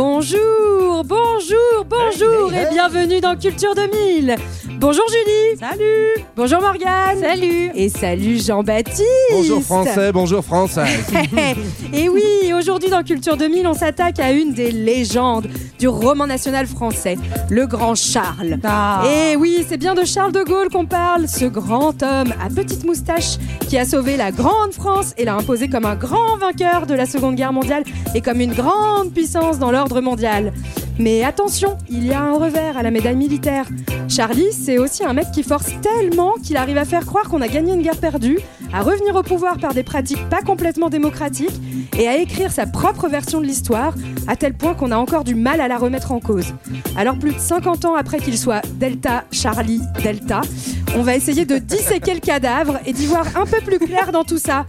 Bonjour, bonjour, bonjour et bienvenue dans Culture 2000. Bonjour Julie. Salut. Bonjour Morgane. Salut. Et salut Jean-Baptiste. Bonjour français, bonjour française. et oui, aujourd'hui dans Culture 2000, on s'attaque à une des légendes du roman national français, le grand Charles. Ah. Et oui, c'est bien de Charles de Gaulle qu'on parle, ce grand homme à petite moustache qui a sauvé la grande France et l'a imposé comme un grand vainqueur de la Seconde Guerre mondiale et comme une grande puissance dans l'ordre mondial. Mais attention, il y a un revers à la médaille militaire. Charlie, c'est aussi un mec qui force tellement qu'il arrive à faire croire qu'on a gagné une guerre perdue, à revenir au pouvoir par des pratiques pas complètement démocratiques et à écrire sa propre version de l'histoire, à tel point qu'on a encore du mal à la remettre en cause. Alors plus de 50 ans après qu'il soit Delta, Charlie, Delta, on va essayer de disséquer le cadavre et d'y voir un peu plus clair dans tout ça.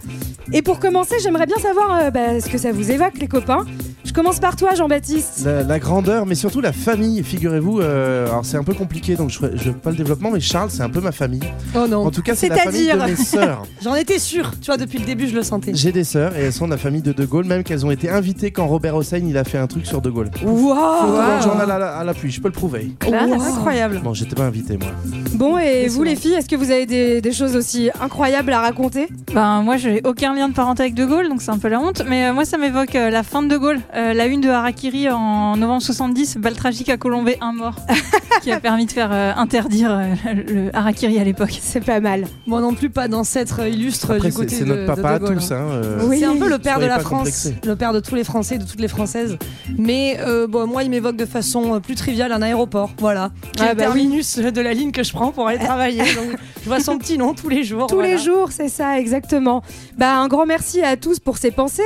Et pour commencer, j'aimerais bien savoir euh, bah, ce que ça vous évoque, les copains. Je commence par toi, Jean-Baptiste. La, la grandeur, mais surtout la famille, figurez-vous. euh, alors c'est un peu compliqué, donc je ne fais pas le développement, mais Charles, c'est un peu ma famille. Oh non. En tout cas, c'est la famille de C'est-à-dire mes sœurs. J'en étais sûre. Tu vois, depuis le début, je le sentais. J'ai des sœurs et elles sont de la famille de De Gaulle, même qu'elles ont été invitées quand Robert Hossein il a fait un truc sur De Gaulle. Waouh le journal à la- à l'appui, je peux le prouver. Wow, incroyable. Bon, j'étais pas invité moi. Bon, et vous, les filles, est-ce que vous avez des, des choses aussi incroyables à raconter? Ben moi j'ai aucun lien de parenté avec De Gaulle donc c'est un peu la honte mais euh, moi ça m'évoque euh, la fin de De Gaulle Euh, la une de Harakiri en novembre 70 balle tragique à Colombey un mort qui a permis de faire euh, interdire euh, le Harakiri à l'époque C'est pas mal. Moi non plus, pas d'ancêtre illustre Après, du c'est côté c'est de, notre de papa à De Gaulle, tous. hein. Hein, euh, Oui. C'est un peu le père de la France, le père de tous les Français, de toutes les Françaises. Mais euh, bon, moi, il m'évoque de façon plus triviale un aéroport. Voilà. Qui est Ah le bah oui. terminus de la ligne que je prends pour aller travailler. Donc, je vois son petit nom tous les jours. Tous voilà. les jours, c'est ça, exactement. Bah, un grand merci à tous pour ces pensées.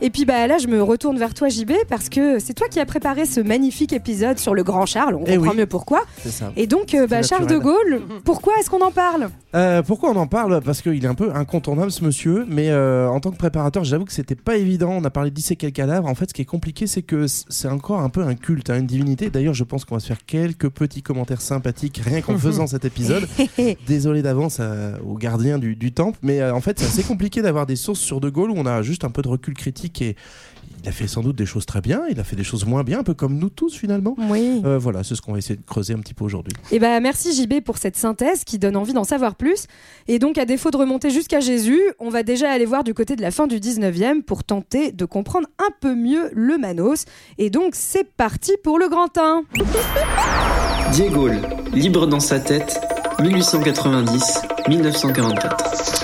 Et puis bah, là, je me retourne vers toi, JB, parce que c'est toi qui as préparé ce magnifique épisode sur le grand Charles. On Eh comprend oui. de pourquoi. Ça. Et donc, euh, bah, Charles de. Gaulle, pourquoi est-ce qu'on en parle? Euh, pourquoi on en parle? Parce qu'il est un peu incontournable ce monsieur, mais euh, en tant que préparateur, j'avoue que c'était pas évident. On a parlé de disséquer le cadavre. En fait, ce qui est compliqué, c'est que c'est encore un peu un culte, hein, une divinité. D'ailleurs, je pense qu'on va se faire quelques petits commentaires sympathiques rien qu'en faisant cet épisode. Désolé d'avance aux gardiens du, du temple, mais en fait, c'est assez compliqué d'avoir des sources sur De Gaulle où on a juste un peu de recul critique et il a fait sans doute des choses très bien, il a fait des choses moins bien, un peu comme nous tous finalement. Oui. Euh, voilà, c'est ce qu'on va essayer de creuser un petit peu aujourd'hui. Et bah merci JB pour cette synthèse qui donne envie d'en savoir plus. Et donc à défaut de remonter jusqu'à Jésus, on va déjà aller voir du côté de la fin du 19e pour tenter de comprendre un peu mieux le Manos. Et donc c'est parti pour le grand 1. Diego, libre dans sa tête, 1890-1944.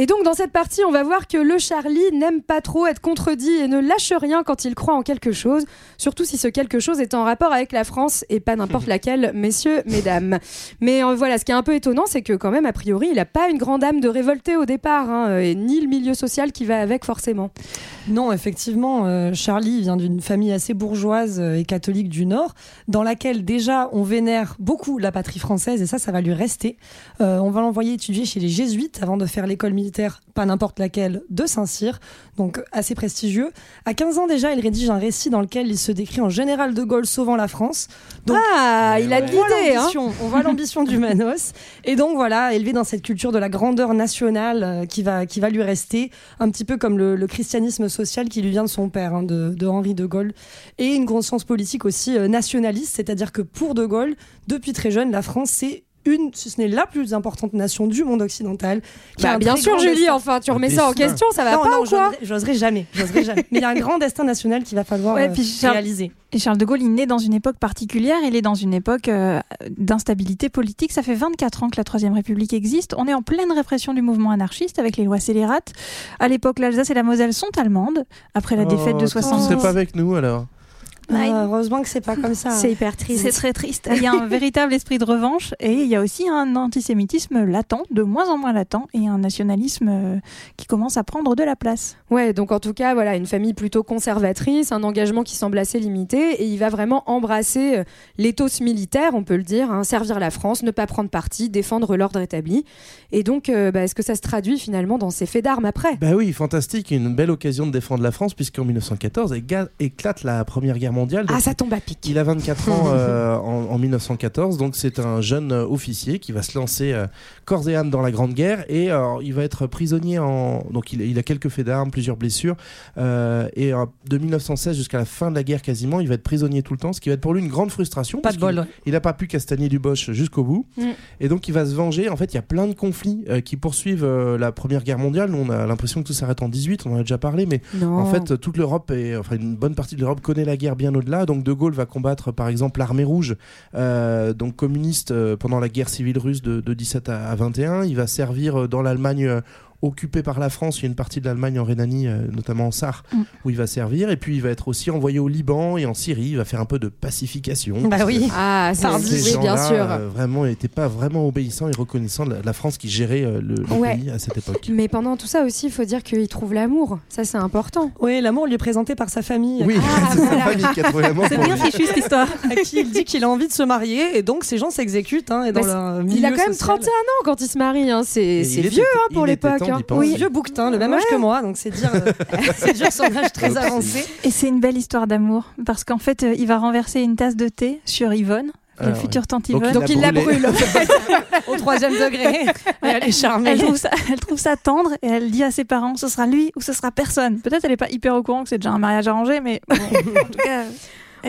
Et donc dans cette partie, on va voir que le Charlie n'aime pas trop être contredit et ne lâche rien quand il croit en quelque chose, surtout si ce quelque chose est en rapport avec la France et pas n'importe laquelle, messieurs, mesdames. Mais euh, voilà, ce qui est un peu étonnant, c'est que quand même, a priori, il n'a pas une grande âme de révolté au départ, hein, et ni le milieu social qui va avec forcément. Non, effectivement, euh, Charlie vient d'une famille assez bourgeoise euh, et catholique du Nord, dans laquelle déjà on vénère beaucoup la patrie française, et ça, ça va lui rester. Euh, on va l'envoyer étudier chez les jésuites avant de faire l'école militaire, pas n'importe laquelle, de Saint-Cyr, donc assez prestigieux. À 15 ans déjà, il rédige un récit dans lequel il se décrit en général de Gaulle sauvant la France. Donc, ah, il a de on voit l'idée, hein l'ambition, on voit l'ambition du Manos. Et donc voilà, élevé dans cette culture de la grandeur nationale euh, qui, va, qui va lui rester, un petit peu comme le, le christianisme social qui lui vient de son père, hein, de, de Henri de Gaulle. Et une conscience politique aussi euh, nationaliste, c'est-à-dire que pour de Gaulle, depuis très jeune, la France, c'est une, si ce n'est la plus importante nation du monde occidental. qui Bah, bien sûr, Julie, destin. enfin, tu remets ça en question, ça va non, pas non, ou quoi j'oserais- jamais, j'oserais jamais. Mais il y a un grand destin national qu'il va falloir Ouais, euh, puis Charles- réaliser. Et Charles de Gaulle, il naît dans une époque particulière, il est dans une époque euh, d'instabilité politique. Ça fait 24 ans que la Troisième République existe. On est en pleine répression du mouvement anarchiste avec les lois scélérates. À l'époque, l'Alsace et la Moselle sont allemandes, après la défaite de Oh, Tu 70. serais pas avec nous alors? Ah, heureusement que c'est pas comme ça. C'est hyper triste. C'est très triste. Il y a un véritable esprit de revanche et il y a aussi un antisémitisme latent, de moins en moins latent, et un nationalisme euh, qui commence à prendre de la place. Ouais, donc en tout cas, voilà, une famille plutôt conservatrice, un engagement qui semble assez limité, et il va vraiment embrasser euh, l'éthos militaire, on peut le dire, hein, servir la France, ne pas prendre parti, défendre l'ordre établi. Et donc, euh, bah, est-ce que ça se traduit finalement dans ces faits d'armes après? Bah oui, fantastique, une belle occasion de défendre la France, puisqu'en 1914 éga- éclate la Première Guerre mondiale. Ah, Donc, ça tombe à pic. Il a 24 ans euh, en, en 1914, donc c'est un jeune officier qui va se lancer euh, corps et âme dans la Grande Guerre et il va être prisonnier en. Donc il, il a quelques faits d'armes, plusieurs blessures euh, et euh, de 1916 jusqu'à la fin de la guerre quasiment, il va être prisonnier tout le temps, ce qui va être pour lui une grande frustration. Pas parce de bol. Il n'a pas pu castagner du Bosch jusqu'au bout Mm. et donc il va se venger. En fait, il y a plein de conflits qui poursuivent la Première Guerre mondiale. Nous, on a l'impression que tout s'arrête en 18, on en a déjà parlé, mais Non. en fait, toute l'Europe, et enfin une bonne partie de l'Europe connaît la guerre bien au-delà. Donc De Gaulle va combattre par exemple l'armée rouge, euh, donc communiste euh, pendant la guerre civile russe de, de 17 à, à 21. Il va servir euh, dans l'Allemagne occupée par la France. Il y a une partie de l'Allemagne en Rhénanie, euh, notamment en Sarre, Mm. où il va servir. Et puis il va être aussi envoyé au Liban et en Syrie. Il va faire un peu de pacification. Bah oui. Ah, oui, bien gens-là, sûr. euh, vraiment n'étaient pas vraiment obéissants et reconnaissants de la, de la France qui gérait euh, le, le Ouais. pays à cette époque. Mais pendant tout ça aussi, il faut dire qu'il trouve l'amour. Ça, c'est important. Oui, l'amour lui est présenté par sa famille. Oui, Ah, c'est voilà. sa famille qui a trouvé l'amour C'est pour bien fichu cette histoire. à qui il dit qu'il a envie de se marier et donc ces gens s'exécutent hein, et dans Bah, leur Il a quand même social. 31 ans quand il se marie. Hein. C'est vieux hein, pour l'époque. Oui, vieux bouquetin, le même âge que moi, donc c'est dire, euh, c'est dire son âge très avancé. Et c'est une belle histoire d'amour parce qu'en fait, euh, il va renverser une tasse de thé sur Yvonne, Ah, la future tante Donc, Yvonne. Donc il la brûle. Au troisième degré. Elle est charmée. Elle trouve, ça, elle trouve ça tendre et elle dit à ses parents ce sera lui ou ce sera personne. Peut-être elle est pas hyper au courant que c'est déjà un mariage arrangé, mais bon, en tout cas,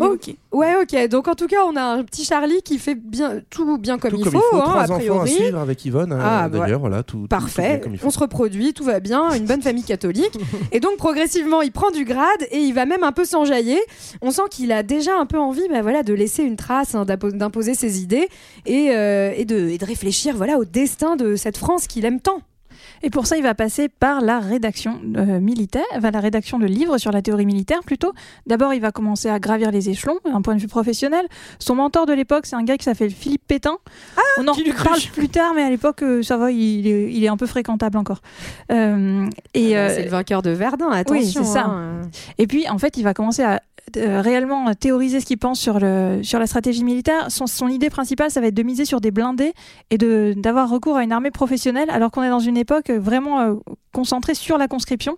Oh, ok. Ouais, ok. Donc en tout cas, on a un petit Charlie qui fait bien tout bien comme Tout il comme faut, il faut, hein, trois a enfants à priori. suivre avec Yvonne, euh, Ah, bah, d'ailleurs, voilà, tout, bien Parfait, comme il faut. on se reproduit, tout va bien, une bonne famille catholique. et donc progressivement, il prend du grade et il va même un peu s'enjailler. On sent qu'il a déjà un peu envie bah, voilà, de laisser une trace, hein, d'impo- d'imposer ses idées et, euh, et, de, et de réfléchir voilà, au destin de cette France qu'il aime tant. Et pour ça, il va passer par la rédaction euh, militaire, enfin, la rédaction de livres sur la théorie militaire plutôt. D'abord, il va commencer à gravir les échelons d'un point de vue professionnel. Son mentor de l'époque, c'est un gars qui s'appelle Philippe Pétain. On en parle plus tard, mais à l'époque, euh, ça va, il est, il est un peu fréquentable encore. Euh, et, Ah c'est le vainqueur de Verdun, attention. c'est ça. hein. Et puis, en fait, il va commencer à réellement théoriser ce qu'il pense sur, le, sur la stratégie militaire. Son, son idée principale, ça va être de miser sur des blindés et de- d'avoir recours à une armée professionnelle, alors qu'on est dans une époque vraiment euh, concentrée sur la conscription.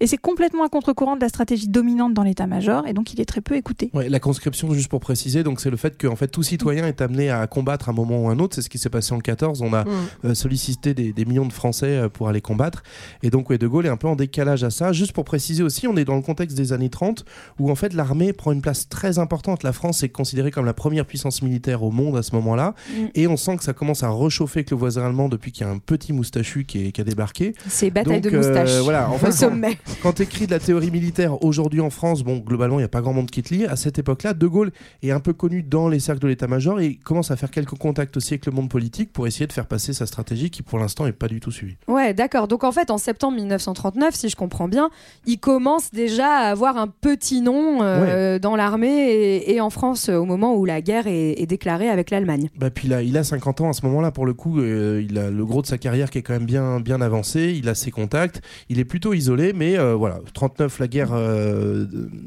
Et c'est complètement à contre-courant de la stratégie dominante dans l'état-major, et donc il est très peu écouté. Ouais, la conscription, juste pour préciser, donc c'est le fait que en fait tout citoyen est amené à combattre à un moment ou un autre. C'est ce qui s'est passé en 14. On a Mm. euh, sollicité des, des millions de Français euh, pour aller combattre. Et donc ouais, De Gaulle est un peu en décalage à ça. Juste pour préciser aussi, on est dans le contexte des années 30 où en fait l'armée prend une place très importante. La France est considérée comme la première puissance militaire au monde à ce moment-là. Mm. Et on sent que ça commence à réchauffer avec le voisin allemand depuis qu'il y a un petit moustachu qui, est- qui a débarqué. C'est bataille Donc, de moustache. euh, voilà, en fait, au sommet. Quand tu écris de la théorie militaire aujourd'hui en France, bon, globalement, il n'y a pas grand monde qui te lit. À cette époque-là, De Gaulle est un peu connu dans les cercles de l'état-major et commence à faire quelques contacts aussi avec le monde politique pour essayer de faire passer sa stratégie qui, pour l'instant, n'est pas du tout suivie. Ouais, d'accord. Donc en fait, en septembre 1939, si je comprends bien, il commence déjà à avoir un petit nom euh, dans l'armée et, et en France euh, au moment où la guerre est, est déclarée avec l'Allemagne. Bah, puis là, il a 50 ans à ce moment-là, pour le coup, euh, il a le gros de sa carrière qui est quand même bien, bien avancé, il a ses contacts, il est plutôt isolé, mais euh, voilà, 39, la guerre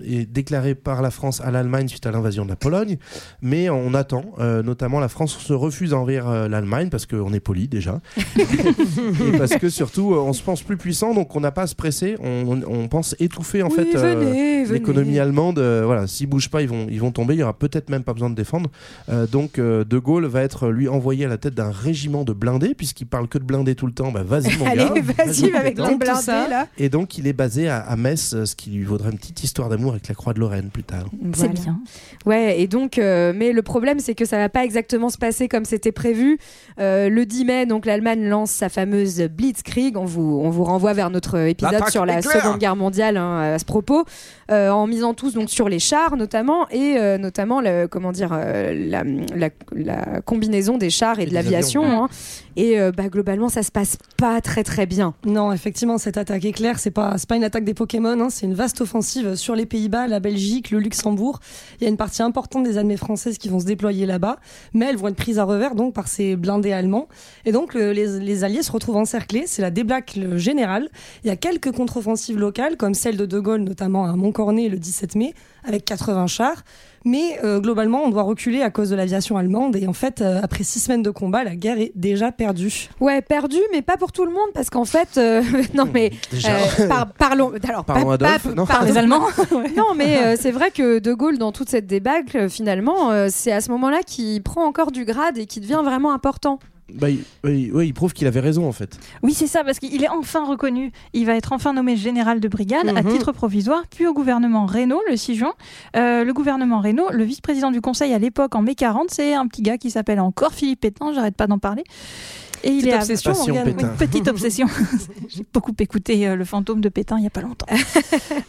est déclarée par la France à l'Allemagne suite à l'invasion de la Pologne, mais on attend, notamment la France se refuse à envahir l'Allemagne parce qu'on est poli déjà, et parce que surtout, on se pense plus puissant, donc on n'a pas à se presser, on, pense étouffer en oui, fait. L'économie allemande, euh, voilà, s'ils bougent pas, ils vont, ils vont tomber. Il y aura peut-être même pas besoin de défendre. Euh, donc, euh, De Gaulle va être lui envoyé à la tête d'un régiment de blindés, puisqu'il parle que de blindés tout le temps. Bah, vas-y mon Allez, gars. vas-y avec pétain. ton tout blindé ça. là. Et donc, il est basé à, à Metz, euh, ce qui lui vaudra une petite histoire d'amour avec la Croix de Lorraine plus tard. C'est Voilà. bien. Ouais, et donc, euh, mais le problème, c'est que ça va pas exactement se passer comme c'était prévu. Euh, le 10 mai, donc l'Allemagne lance sa fameuse Blitzkrieg. On vous, on vous renvoie vers notre épisode sur la. Seconde Guerre mondiale hein, à ce propos, euh, en misant tous donc donc sur les chars notamment, et euh, notamment le, comment dire, euh, la, la- la combinaison des chars et, Et de l'aviation. hein. Et euh, bah, globalement, ça se passe pas très très bien. Non, effectivement, cette attaque est claire. C'est pas, c'est pas une attaque des Pokémon. hein, c'est une vaste offensive sur les Pays-Bas, la Belgique, le Luxembourg. Il y a une partie importante des armées françaises qui vont se déployer là-bas, mais elles vont être prises à revers donc par ces blindés allemands. Et donc le- les, les Alliés se retrouvent encerclés. C'est la débâcle générale. Il y a quelques contre-offensives locales, comme celle de De Gaulle, notamment à Montcornet le 17 mai, avec 80 chars. Mais euh, globalement, on doit reculer à cause de l'aviation allemande. Et en fait, euh, après six semaines de combat, la guerre est déjà perdue. Ouais, perdu, mais pas pour tout le monde, parce qu'en fait, euh, non mais Déjà. euh, par- parlons, alors Parlons pas- Adolphe, pas- non pardon. Les Allemands non, mais euh, c'est vrai que De Gaulle, dans toute cette débâcle, finalement, euh, c'est à ce moment-là qu'il prend encore du grade et qui devient vraiment important. Bah, il, oui, oui, il prouve qu'il avait raison en fait. Oui, c'est ça, parce qu'il est enfin reconnu. Il va être enfin nommé général de brigade à Mhm. titre provisoire, puis au gouvernement Reynaud le 6 juin. Euh, le gouvernement Reynaud, le vice-président du Conseil à l'époque, en mai 40, c'est un petit gars qui s'appelle encore Philippe Pétain, j'arrête pas d'en parler. Et il est à- obsession, Passion Morgane. Pétain. Oui, petite obsession. J'ai beaucoup écouté euh, le fantôme de Pétain il y a pas longtemps.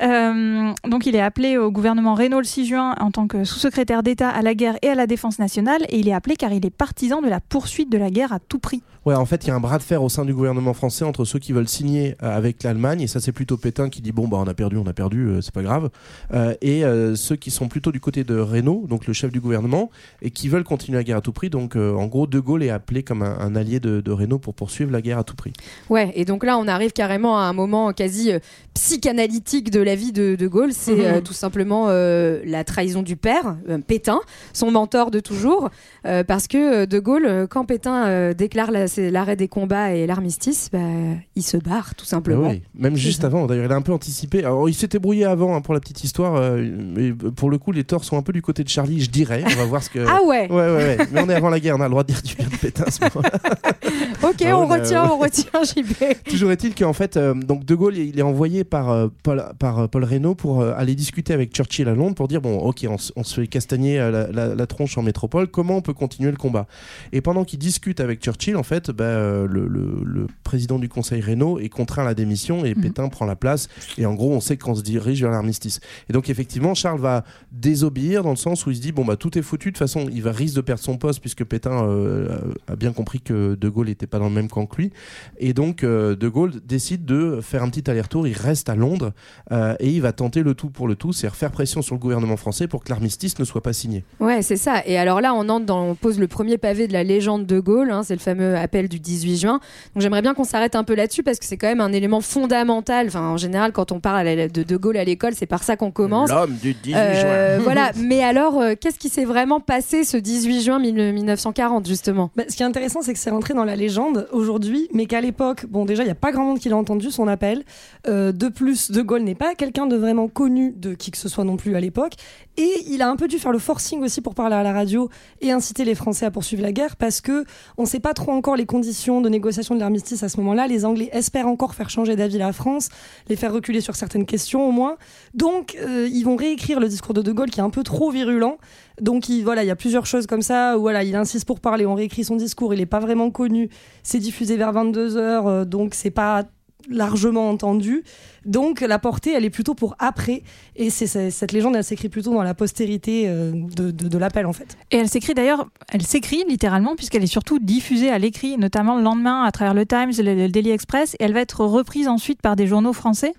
Euh, donc il est appelé au gouvernement Reynaud le 6 juin en tant que sous-secrétaire d'État à la guerre et à la défense nationale, et il est appelé car il est partisan de la poursuite de la guerre à tout prix. Ouais, en fait, il y a un bras de fer au sein du gouvernement français entre ceux qui veulent signer euh, avec l'Allemagne, et ça c'est plutôt Pétain qui dit bon bah on a perdu, on a perdu, euh, c'est pas grave, Euh, et euh, ceux qui sont plutôt du côté de Reynaud, donc le chef du gouvernement, et qui veulent continuer la guerre à tout prix. Donc euh, en gros, De Gaulle est appelé comme un, un allié de, de Reynaud pour poursuivre la guerre à tout prix. Ouais, et donc là, on arrive carrément à un moment quasi psychanalytique de la vie de De Gaulle. C'est Mhm. euh, tout simplement euh, la trahison du père, euh, Pétain, son mentor de toujours. Euh, parce que De Gaulle, quand Pétain euh, déclare la- c'est l'arrêt des combats et l'armistice, bah, il se barre tout simplement. Même juste avant, d'ailleurs, il a un peu anticipé. Alors, il s'était brouillé avant hein, pour la petite histoire, euh, mais pour le coup, les torts sont un peu du côté de Charlie, je dirais. On va voir ce que. Ah ouais. Ouais, ouais, ouais. Mais on est avant la guerre, on a le droit de dire du bien de Pétain ce. Ok, Ah, on ouais, retient, ouais. on retient, JB. Toujours est-il qu'en fait, euh, donc De Gaulle, il est envoyé par euh, Paul, par euh, Paul Reynaud pour euh, aller discuter avec Churchill à Londres pour dire bon, ok, on, on se fait castagner euh, la, la- la tronche en métropole, comment on peut continuer le combat? Et pendant qu'il discute avec Churchill, en fait, bah, euh, le, le- le président du Conseil Reynaud est contraint à la démission et Pétain prend la place. Et en gros, on sait qu'on se dirige vers l'armistice. Et donc, effectivement, Charles va désobéir dans le sens où il se dit bon, bah, tout est foutu. De toute façon, il va risque de perdre son poste puisque Pétain euh, a bien compris que De Gaulle n'était pas dans le même camp que lui. Et donc, euh, De Gaulle décide de faire un petit aller-retour. Il reste à Londres euh, et il va tenter le tout pour le tout, c'est-à-dire faire pression sur le gouvernement français pour que l'armistice ne soit pas signé. Ouais, c'est ça. Et alors là, on entre dans, on pose le premier pavé de la légende de Gaulle. hein, c'est le fameux du 18 juin. Donc j'aimerais bien qu'on s'arrête un peu là-dessus parce que c'est quand même un élément fondamental. Enfin, en général, quand on parle de De Gaulle à l'école, c'est par ça qu'on commence. L'homme du 18 Euh, juin. voilà. Mais alors, euh, qu'est-ce qui s'est vraiment passé ce 18 juin 1000- 1940 justement? Bah, ce qui est intéressant, c'est que c'est rentré dans la légende aujourd'hui, mais qu'à l'époque, bon, déjà, il n'y a pas grand monde qui l'a entendu, son appel. Euh, de plus, De Gaulle n'est pas quelqu'un de vraiment connu de qui que ce soit non plus à l'époque. Et il a un peu dû faire le forcing aussi pour parler à la radio et inciter les Français à poursuivre la guerre parce que on ne sait pas trop encore les conditions de négociation de l'armistice à ce moment-là. Les Anglais espèrent encore faire changer d'avis la France, les faire reculer sur certaines questions au moins. Donc, euh, ils vont réécrire le discours de De Gaulle qui est un peu trop virulent. Donc il, voilà, il y a plusieurs choses comme ça où voilà, il insiste pour parler, on réécrit son discours, il n'est pas vraiment connu, c'est diffusé vers 22h, donc c'est pas largement entendu. Donc la portée, elle est plutôt pour après. Et c'est cette légende, elle s'écrit plutôt dans la postérité euh, de l'appel en fait. Et elle s'écrit d'ailleurs, elle s'écrit littéralement puisqu'elle est surtout diffusée à l'écrit, notamment le lendemain à travers le Times, le, le Daily Express, et elle va être reprise ensuite par des journaux français.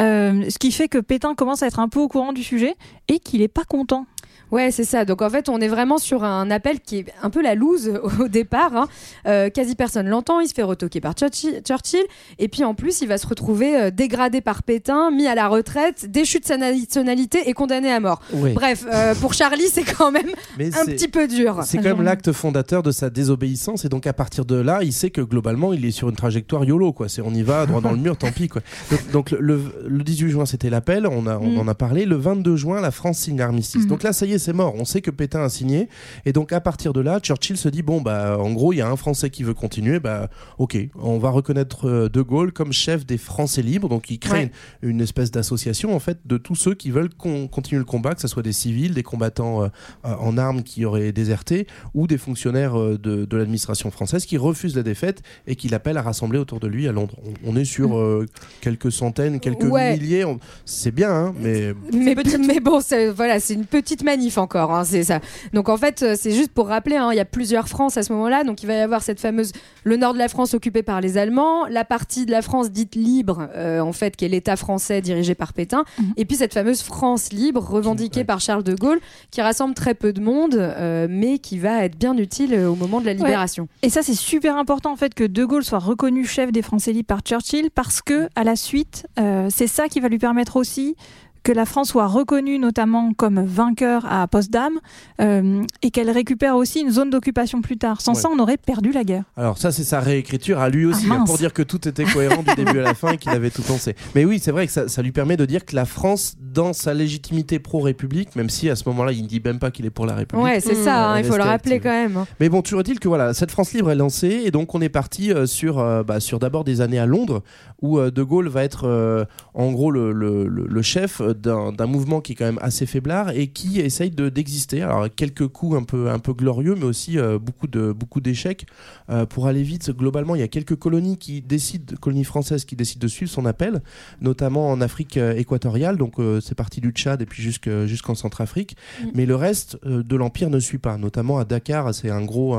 Euh, ce qui fait que Pétain commence à être un peu au courant du sujet et qu'il n'est pas content. Ouais, c'est ça. Donc en fait, on est vraiment sur un appel qui est un peu la loose au départ. hein. Euh, quasi personne l'entend. Il se fait retoquer par Churchill. Et puis en plus, il va se retrouver euh, dégradé par Pétain, mis à la retraite, déchu de sa nationalité et condamné à mort. Oui. Bref, euh, pour Charlie, c'est quand même Mais un petit peu dur. C'est quand même l'acte fondateur de sa désobéissance et donc à partir de là, il sait que globalement, il est sur une trajectoire YOLO quoi. C'est on y va droit dans le mur, tant pis quoi. Donc, donc le, le 18 juin, c'était l'appel, on, a, on Mm. en a parlé. Le 22 juin, la France signe l'armistice. Mm. Donc là, ça y est, c'est mort. On sait que Pétain a signé. Et donc, à partir de là, Churchill se dit bon, bah, en gros, il y a un Français qui veut continuer. Bah, ok, on va reconnaître euh, De Gaulle comme chef des Français libres. Donc, il crée Ouais. une, une espèce d'association, en fait, de tous ceux qui veulent con- continuer le combat, que ce soit des civils, des combattants euh, euh, en armes qui auraient déserté, ou des fonctionnaires euh, de, de l'administration française qui refusent la défaite et qui l'appellent à rassembler autour de lui à Londres. On, on est sur euh, quelques centaines, quelques Ouais. milliers. on- C'est bien, hein, mais mais, mais bon, c'est- voilà, c'est une petite manif encore, hein, c'est ça. Donc en fait, euh, c'est juste pour rappeler, hein, il y a plusieurs France à ce moment-là, donc il va y avoir cette fameuse, le nord de la France occupé par les Allemands, la partie de la France dite libre, euh, en fait, qui est l'État français dirigé par Pétain, et puis cette fameuse France libre revendiquée par Charles de Gaulle, qui rassemble très peu de monde, euh, mais qui va être bien utile au moment de la libération. Et ça, c'est super important en fait que De Gaulle soit reconnu chef des Français libres par Churchill parce que à la suite, euh, c'est ça qui va lui permettre aussi que la France soit reconnue notamment comme vainqueur à Potsdam euh, et qu'elle récupère aussi une zone d'occupation plus tard. Sans Ouais. ça, on aurait perdu la guerre. Alors ça c'est sa réécriture à lui aussi Ah, hein, pour dire que tout était cohérent du début à la fin et qu'il avait tout pensé. Mais oui c'est vrai que ça, ça lui permet de dire que la France dans sa légitimité pro-république, même si à ce moment-là il ne dit même pas qu'il est pour la République. Ouais, c'est ça, hein, il faut le rappeler active. quand même. hein. Mais bon, toujours est-il que voilà, cette France libre est lancée et donc on est parti euh, sur, euh, bah, sur d'abord des années à Londres où euh, De Gaulle va être euh, en gros le, le- le- le chef d'un mouvement qui est quand même assez faiblard et qui essaye de- d'exister. Alors quelques coups un peu, un peu glorieux, mais aussi euh, beaucoup de beaucoup d'échecs. Euh, pour aller vite, globalement, il y a quelques colonies qui décident, colonies françaises qui décident de suivre son appel, notamment en Afrique euh, équatoriale. Donc c'est parti du Tchad et puis jusque- jusqu'en Centrafrique. Mm. Mais le reste de l'empire ne suit pas, notamment à Dakar. C'est un gros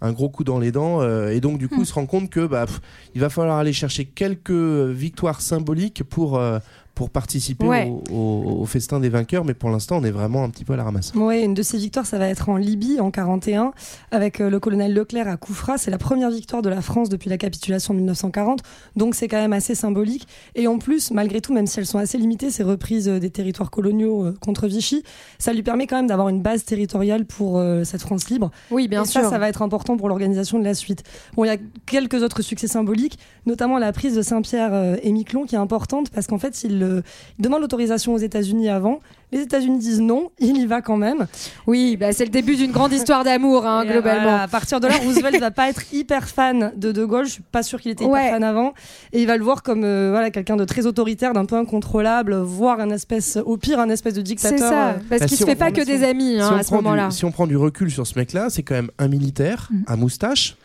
un, gros coup dans les dents euh, et donc du coup Mm. il se rend compte que bah, pff, il va falloir aller chercher quelques victoires symboliques pour euh, pour participer Ouais. au, au- au festin des vainqueurs mais pour l'instant on est vraiment un petit peu à la ramasse Ouais, une de ces victoires, ça va être en Libye en 41 avec euh, le colonel Leclerc à Koufra. C'est la première victoire de la France depuis la capitulation de 1940, donc c'est quand même assez symbolique. Et en plus, malgré tout, même si elles sont assez limitées, ces reprises euh, des territoires coloniaux euh, contre Vichy, ça lui permet quand même d'avoir une base territoriale pour euh, cette France libre. Oui, bien Et sûr. ça, ça va être important pour l'organisation de la suite. Bon, il y a quelques autres succès symboliques, notamment la prise de Saint-Pierre euh, et Miquelon, qui est importante parce qu'en fait, il, euh, il demande l'autorisation aux États-Unis avant. Les États-Unis disent non, il y va quand même. Oui, bah, c'est le début d'une grande histoire d'amour, hein, euh, globalement. voilà, à partir de là, Roosevelt va pas être hyper fan de De Gaulle. Je suis pas sûr qu'il était Ouais. hyper fan avant. Et il va le voir comme euh, voilà quelqu'un de très autoritaire, d'un peu incontrôlable, voire un espèce, au pire, un espèce de dictateur. C'est ça, euh, parce Bah, qu'il si se fait on- pas que des amis Si hein, à ce moment-là. si on prend du recul sur ce mec-là, c'est quand même un militaire Mm. à moustache,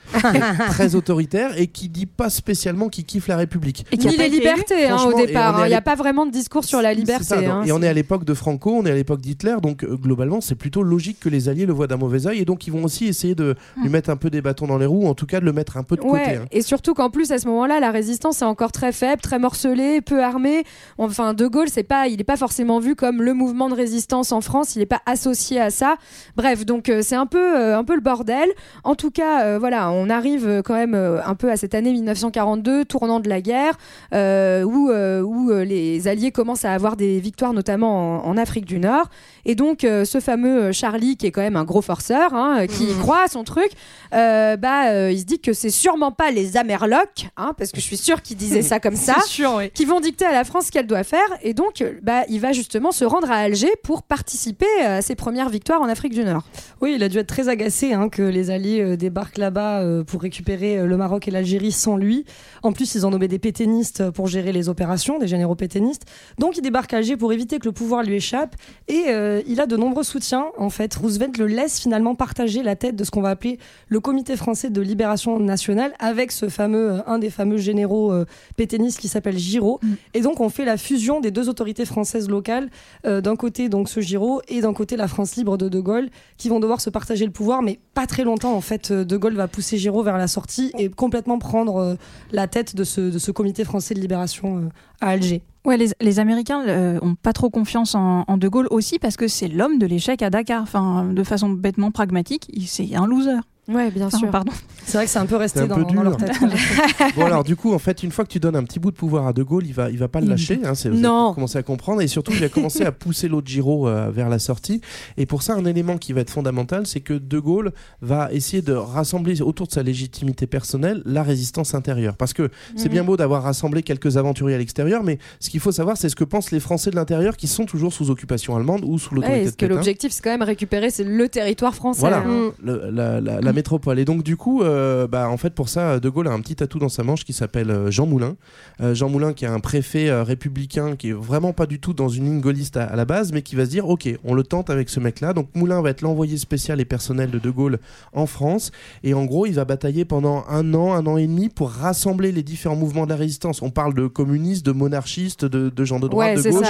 très autoritaire et qui dit pas spécialement qu'il kiffe la République. Et qui les libertés hein, au départ. hein. Il n'y a pas vraiment de discours sur la C'est liberté. ça, hein. et on est à l'époque de Franco, on est à l'époque d'Hitler, donc euh, globalement c'est plutôt logique que les Alliés le voient d'un mauvais œil et donc ils vont aussi essayer de lui mettre un peu des bâtons dans les roues, en tout cas de le mettre un peu de côté. Hein. et surtout qu'en plus à ce moment-là, la résistance est encore très faible, très morcelée, peu armée. Enfin, De Gaulle, c'est pas, il n'est pas forcément vu comme le mouvement de résistance en France. Il n'est pas associé à ça. Bref, donc euh, c'est un peu, euh, un peu le bordel. En tout cas, euh, voilà, on arrive euh, quand même euh, un peu à cette année 1942, tournant de la guerre, euh, où, euh, où les Alliés commencent à avoir des victoires, notamment en, en Afrique du Nord. Et donc, euh, ce fameux Charlie, qui est quand même un gros forceur, hein, qui croit à son truc, euh, bah, euh, il se dit que c'est sûrement pas les Amerlocs, hein, parce que je suis sûre qu'il disait ça comme ça, C'est sûr, oui. qui vont dicter à la France ce qu'elle doit faire. Et donc, bah, il va justement se rendre à Alger pour participer à ses premières victoires en Afrique du Nord. Oui, il a dû être très agacé hein, que les Alliés débarquent là-bas pour récupérer euh, le Maroc et l'Algérie sans lui. En plus, ils ont nommé des pétainistes pour gérer les opérations, des généraux pétainistes. Donc, il débarque à Alger pour éviter que le pouvoir lui échappe. Et euh, il a de nombreux soutiens. En fait, Roosevelt le laisse finalement partager la tête de ce qu'on va appeler le Comité français de libération nationale avec ce fameux, euh, un des fameux généraux euh, pétainistes qui s'appelle Giraud. Et donc, on fait la fusion des deux autorités françaises locales. Euh, d'un côté, donc, ce Giraud et d'un côté, la France libre de De Gaulle qui vont devoir se partager le pouvoir, mais pas très longtemps. En fait, euh, De Gaulle va pousser Giraud vers la sortie et complètement prendre euh, la tête de ce, de ce comité français de libération euh, à Alger. Ouais, les, les Américains euh, ont pas trop confiance en, en De Gaulle aussi parce que c'est l'homme de l'échec à Dakar. Enfin, de façon bêtement pragmatique, il- c'est un loser. Ouais, bien Enfin, sûr. pardon. C'est vrai que c'est un peu resté un dans, peu dans leur tête. bon alors du coup en fait une fois que tu donnes un petit bout de pouvoir à De Gaulle il va il va pas le lâcher hein, c'est vous Non. avez commencé à comprendre et surtout il va commencer à pousser l'autre Giro euh, vers la sortie et pour ça un élément qui va être fondamental c'est que De Gaulle va essayer de rassembler autour de sa légitimité personnelle la résistance intérieure parce que c'est Mhm. bien beau d'avoir rassemblé quelques aventuriers à l'extérieur mais ce qu'il faut savoir c'est ce que pensent les Français de l'intérieur qui sont toujours sous occupation allemande ou sous l'autorité Ouais, de parce que l'objectif, c'est quand même récupérer c'est le territoire français. Voilà, hein. le- la, la- la métropole. Et donc, du coup, euh, bah, en fait, pour ça, De Gaulle a un petit atout dans sa manche qui s'appelle euh, Jean Moulin. Euh, Jean Moulin, qui est un préfet euh, républicain, qui est vraiment pas du tout dans une ligne gaulliste à, à la base, mais qui va se dire Ok, on le tente avec ce mec-là. Donc, Moulin va être l'envoyé spécial et personnel de De Gaulle en France. Et en gros, il va batailler pendant un an, un an et demi pour rassembler les différents mouvements de la résistance. On parle de communistes, de monarchistes, de, de gens de droite, Ouais, de gauche.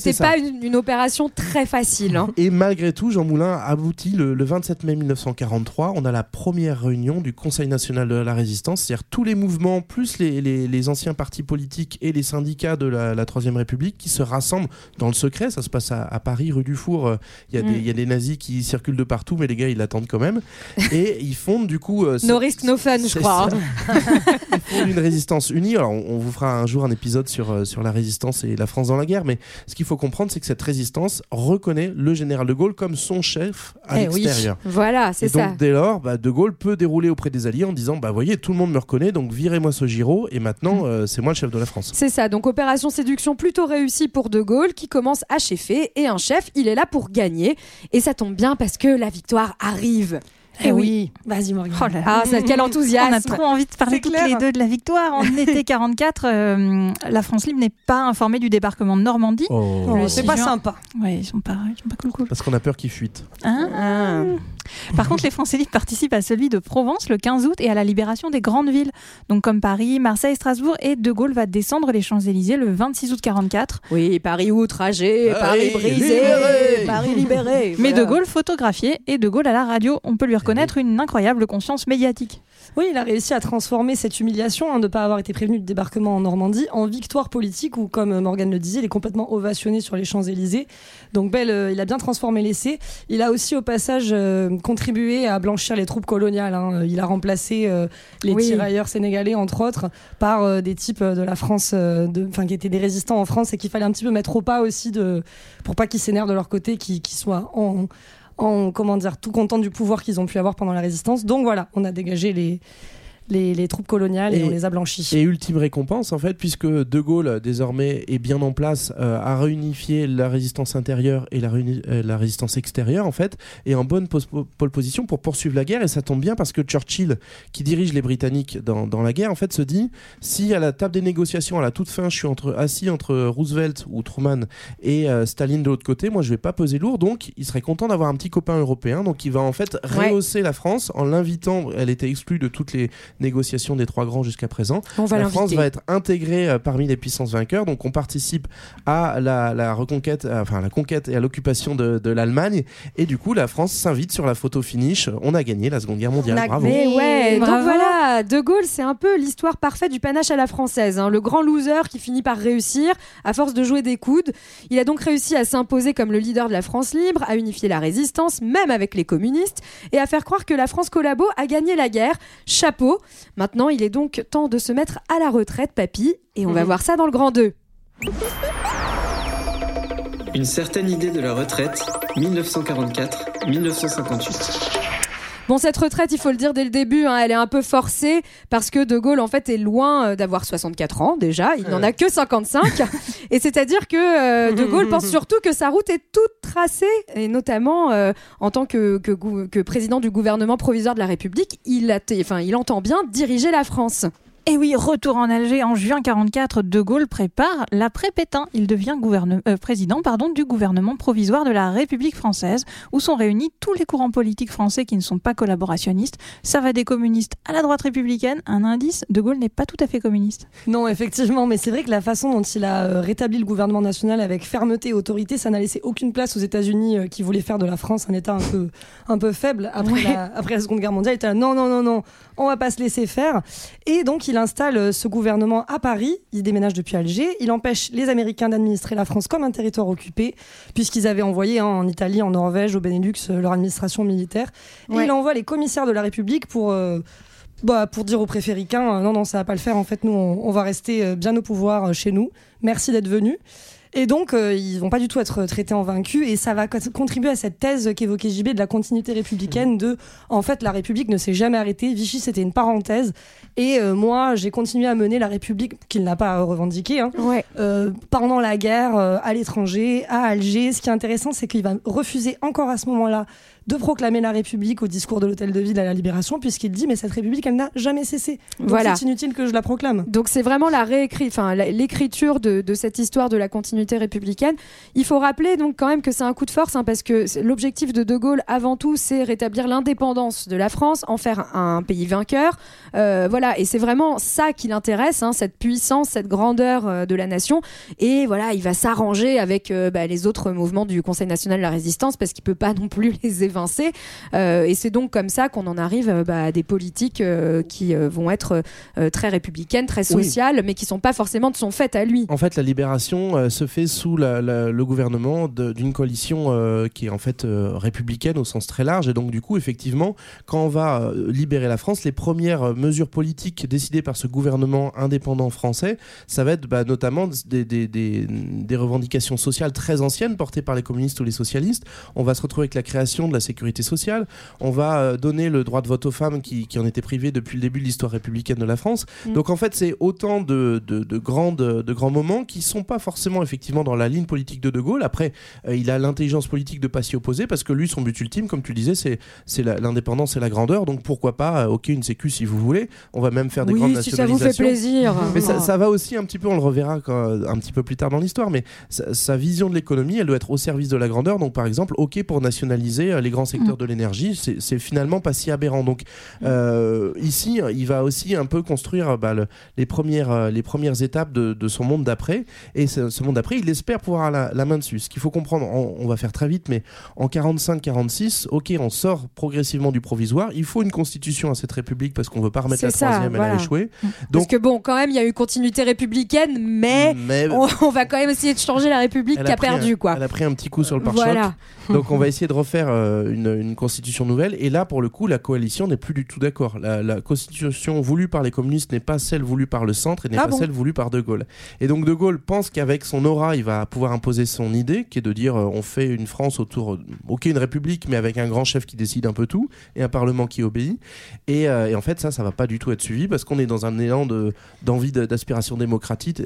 C'était pas une, une opération très facile. hein. Et malgré tout, Jean Moulin aboutit le, le 27 mai 1943. On a la première réunion du Conseil national de la résistance, c'est-à-dire tous les mouvements, plus les, les- les anciens partis politiques et les syndicats de la, Troisième République qui se rassemblent dans le secret. Ça se passe à, à Paris, rue du Four. Euh, Il y, a des- Mm. il y a des nazis qui circulent de partout, mais les gars, ils l'attendent quand même. Et ils fondent du coup. euh, No risk, no fun, je crois. hein. Ils fondent une résistance unie. Alors, on, on vous fera un jour un épisode sur, euh, sur la résistance et la France dans la guerre, mais ce qu'il faut comprendre, c'est que cette résistance reconnaît le général de Gaulle comme son chef à Eh oui. l'extérieur. Voilà, c'est ça. Dès lors, bah, De Gaulle peut dérouler auprès des Alliés en disant Bah, voyez, tout le monde me reconnaît, donc virez-moi ce Giraud, et Mm. maintenant, euh, c'est moi le chef de la France. C'est ça, donc opération séduction plutôt réussie pour De Gaulle qui commence à cheffer et un chef, il est là pour gagner et ça tombe bien parce que la victoire arrive. Eh oui, vas-y Morgane. Oh là là. Ah, ça, quel enthousiasme On a trop envie de parler toutes clair. les deux de la victoire. En été 44, euh, la France libre n'est pas informée du débarquement de Normandie. Oh. Oh, c'est 6 pas sympa. Ouais, ils sont pas, ils sont pas cool cool. Parce qu'on a peur qu'il fuite. Hein? Par contre, les Français libres participent à celui de Provence le 15 août et à la libération des grandes villes, donc comme Paris, Marseille, Strasbourg. Et De Gaulle va descendre les Champs-Élysées le 26 août 44. Oui, Paris outragé, Paris Paris brisé, libéré. Paris libéré. Mais. De Gaulle photographié et De Gaulle à la radio. On peut lui reconnaître une incroyable conscience médiatique. Oui, il a réussi à transformer cette humiliation hein, de ne pas avoir été prévenu du débarquement en Normandie en victoire politique où, comme Morgane le disait, il est complètement ovationné sur les Champs-Élysées. Donc, belle, euh, il a bien transformé l'essai. Il a aussi, au passage, euh, contribué à blanchir les troupes coloniales. hein. Il a remplacé euh, les Oui. tirailleurs sénégalais, entre autres, par euh, des types euh, de la France, euh, enfin, qui étaient des résistants en France et qu'il fallait un petit peu mettre au pas aussi de, pour pas qu'ils s'énervent de leur côté, qu'ils soient en en comment dire tout contents du pouvoir qu'ils ont pu avoir pendant la résistance. Donc voilà, on a dégagé les les, les troupes coloniales et, Et- on les a blanchis. Et ultime récompense, en fait, puisque De Gaulle, euh, désormais, est bien en place euh, à réunifier la résistance intérieure et la, réuni- euh, la résistance extérieure, en fait, et en bonne pos- pole position pour poursuivre la guerre. Et ça tombe bien parce que Churchill, qui dirige les Britanniques dans, dans la guerre, en fait, se dit si à la table des négociations, à la toute fin, je suis entre, assis entre Roosevelt ou Truman et euh, Staline de l'autre côté, moi, je vais pas peser lourd. Donc, il serait content d'avoir un petit copain européen. Donc, il va en fait Ouais. rehausser la France en l'invitant. Elle était exclue de toutes les négociations des trois grands jusqu'à présent. On va la France va être intégrée euh, parmi les puissances vainqueurs, donc on participe à la, la reconquête, euh, enfin à la conquête et à l'occupation de, de l'Allemagne, et du coup la France s'invite sur la photo finish. On a gagné la Seconde Guerre mondiale, bravo. Mais ouais, donc voilà, De Gaulle, c'est un peu l'histoire parfaite du panache à la française. hein. Le grand loser qui finit par réussir à force de jouer des coudes. Il a donc réussi à s'imposer comme le leader de la France libre, à unifier la résistance, même avec les communistes, et à faire croire que la France collabo a gagné la guerre. Chapeau. Maintenant, il est donc temps de se mettre à la retraite, papy, et on va Mhm. voir ça dans le grand 2. Une certaine idée de la retraite, 1944-1958. Bon, cette retraite, il faut le dire dès le début, hein, elle est un peu forcée parce que De Gaulle, en fait, est loin euh, d'avoir 64 ans déjà. Il n'en a que 55. et c'est-à-dire que euh, De Gaulle pense surtout que sa route est toute tracée, et notamment euh, en tant que, que, que président du gouvernement provisoire de la République, il, a enfin, il entend bien diriger la France. Et oui, retour en Alger en juin 44, De Gaulle prépare l'après-Pétain. Il devient euh, président pardon, du gouvernement provisoire de la République française, où sont réunis tous les courants politiques français qui ne sont pas collaborationnistes. Ça va des communistes à la droite républicaine. Un indice, De Gaulle n'est pas tout à fait communiste. Non, effectivement, mais c'est vrai que la façon dont il a euh, rétabli le gouvernement national avec fermeté et autorité, ça n'a laissé aucune place aux États-Unis euh, qui voulaient faire de la France un État un peu, un peu faible après, Ouais. la, après la Seconde Guerre mondiale. Il était là, non, non, non, non, on va pas se laisser faire. Et donc, il installe euh, ce gouvernement à Paris, il déménage depuis Alger, il empêche les Américains d'administrer la France comme un territoire occupé, puisqu'ils avaient envoyé hein, en Italie, en Norvège, au Benelux, euh, leur administration militaire. Et Ouais. il envoie les commissaires de la République pour... euh, bah, pour dire aux préféricains, euh, non, non, ça va pas le faire. En fait, nous, on, on va rester euh, bien au pouvoir euh, chez nous. Merci d'être venus. Et donc, euh, ils vont pas du tout être traités en vaincus. Et ça va co- contribuer à cette thèse qu'évoquait JB de la continuité républicaine de, en fait, la République ne s'est jamais arrêtée. Vichy, c'était une parenthèse. Et euh, moi, j'ai continué à mener la République, qu'il n'a pas revendiquée, hein, Ouais. euh, pendant la guerre, euh, à l'étranger, à Alger. Ce qui est intéressant, c'est qu'il va refuser encore à ce moment-là de proclamer la République au discours de l'Hôtel de Ville à la Libération, puisqu'il dit mais cette République, elle n'a jamais cessé. Donc Voilà. c'est inutile que je la proclame. Donc c'est vraiment la enfin l'écriture de, de cette histoire de la continuité républicaine. Il faut rappeler donc quand même que c'est un coup de force hein, parce que l'objectif de De Gaulle avant tout c'est rétablir l'indépendance de la France, en faire un pays vainqueur. Euh, voilà et c'est vraiment ça qui l'intéresse, hein, cette puissance, cette grandeur euh, de la nation. Et voilà il va s'arranger avec euh, bah, les autres mouvements du Conseil national de la résistance parce qu'il peut pas non plus les évincer. Euh, et c'est donc comme ça qu'on en arrive euh, bah, à des politiques euh, qui vont être très républicaines, très Oui. sociales, mais qui sont pas forcément de son fait à lui. En fait, la libération se fait sous la- la- le gouvernement d'une coalition qui est en fait républicaine au sens très large. Et donc, du coup, effectivement, quand on va libérer la France, les premières mesures politiques décidées par ce gouvernement indépendant français, ça va être bah, notamment des, des- des- des revendications sociales très anciennes portées par les communistes ou les socialistes. On va se retrouver avec la création de la sécurité sociale. On va euh, donner le droit de vote aux femmes qui, qui en étaient privées depuis le début de l'histoire républicaine de la France. Mm. Donc en fait, c'est autant de, de, de grandes, de grands moments qui sont pas forcément effectivement dans la ligne politique de De Gaulle. Après, euh, il a l'intelligence politique de pas s'y opposer parce que lui, son but ultime, comme tu le disais, c'est l'indépendance et la grandeur. Donc pourquoi pas, euh, ok, une sécu si vous voulez. On va même faire des grandes oui, si ça vous fait plaisir. Mais ça, ça va aussi un petit peu, on le reverra quand- un petit peu plus tard dans l'histoire, mais sa, sa vision de l'économie, elle doit être au service de la grandeur. Donc par exemple, ok pour nationaliser les grands secteurs de l'énergie, c'est finalement pas si aberrant. Donc euh, ici, il va aussi un peu construire bah, le- les, premières, euh, les premières étapes de, de son monde d'après. Et ce, ce monde d'après, il espère pouvoir avoir la, la main dessus. Ce qu'il faut comprendre, on, on va faire très vite, mais en 45-46, ok, on sort progressivement du provisoire. Il faut une constitution à cette république parce qu'on veut pas remettre la ça, troisième, voilà. elle a échoué. Parce Donc, que bon, quand même, il y a eu continuité républicaine, mais, mais on, on va quand même essayer de changer la République qui a perdu, un, quoi. Elle a pris un petit coup sur le pare-choc. Voilà. Donc on va essayer de refaire euh, une, une constitution nouvelle. Et là, pour le coup, la coalition n'est plus du tout d'accord. La, la constitution voulue par les communistes n'est pas celle voulue par le centre et n'est Ah pas bon celle voulue par De Gaulle. Et donc De Gaulle pense qu'avec son aura, il va pouvoir imposer son idée, qui est de dire euh, on fait une France autour, ok, une république, mais avec un grand chef qui décide un peu tout et un parlement qui obéit. Et, euh, et en fait, ça, ça va pas du tout être suivi parce qu'on est dans un élan de- d'envie de- d'aspiration démocratique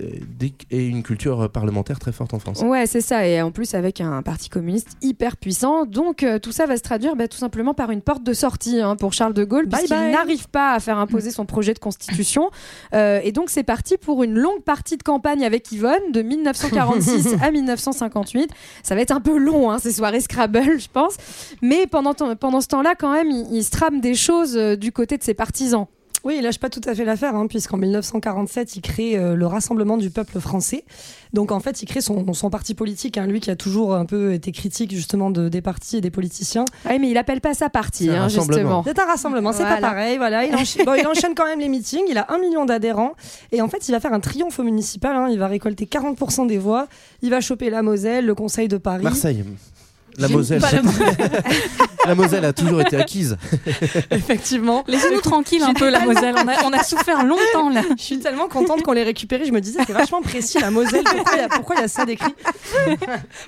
et, une culture euh, parlementaire très forte en France. Ouais, c'est ça. Et en plus, avec un parti communiste hyper puissant. Donc, euh, tout ça va se traduire bah, tout simplement par une porte de sortie hein, pour Charles de Gaulle, puisqu'il n'arrive pas à faire imposer son projet de constitution. Euh, et donc, c'est parti pour une longue partie de campagne avec Yvonne, de 1946 à 1958. Ça va être un peu long, hein, ces soirées Scrabble, je pense. Mais pendant, pendant ce temps-là, quand même, il, il se trame des choses euh, du côté de ses partisans. Oui, il lâche pas tout à fait l'affaire, hein, puisqu'en 1947, il crée euh, le Rassemblement du peuple français. Donc en fait, il crée son, son parti politique, hein, lui qui a toujours un peu été critique justement de, des partis et des politiciens. Oui, mais il appelle pas ça parti, C'est un hein, rassemblement. justement. C'est un rassemblement, c'est Voilà. pas pareil. Voilà, il, encha- bon, il enchaîne quand même les meetings. Il a un million d'adhérents et en fait, il va faire un triomphe au municipal. hein, il va récolter 40% des voix. Il va choper la Moselle, le Conseil de Paris. Marseille. La Moselle. pas la- la Moselle a toujours été acquise. Effectivement. Laissez-nous tranquille un peu la Moselle. On a, on a souffert longtemps là. Je suis tellement contente qu'on l'ait récupéré. Je me disais, c'est vachement précis la Moselle. Pourquoi il y a, y ça décrit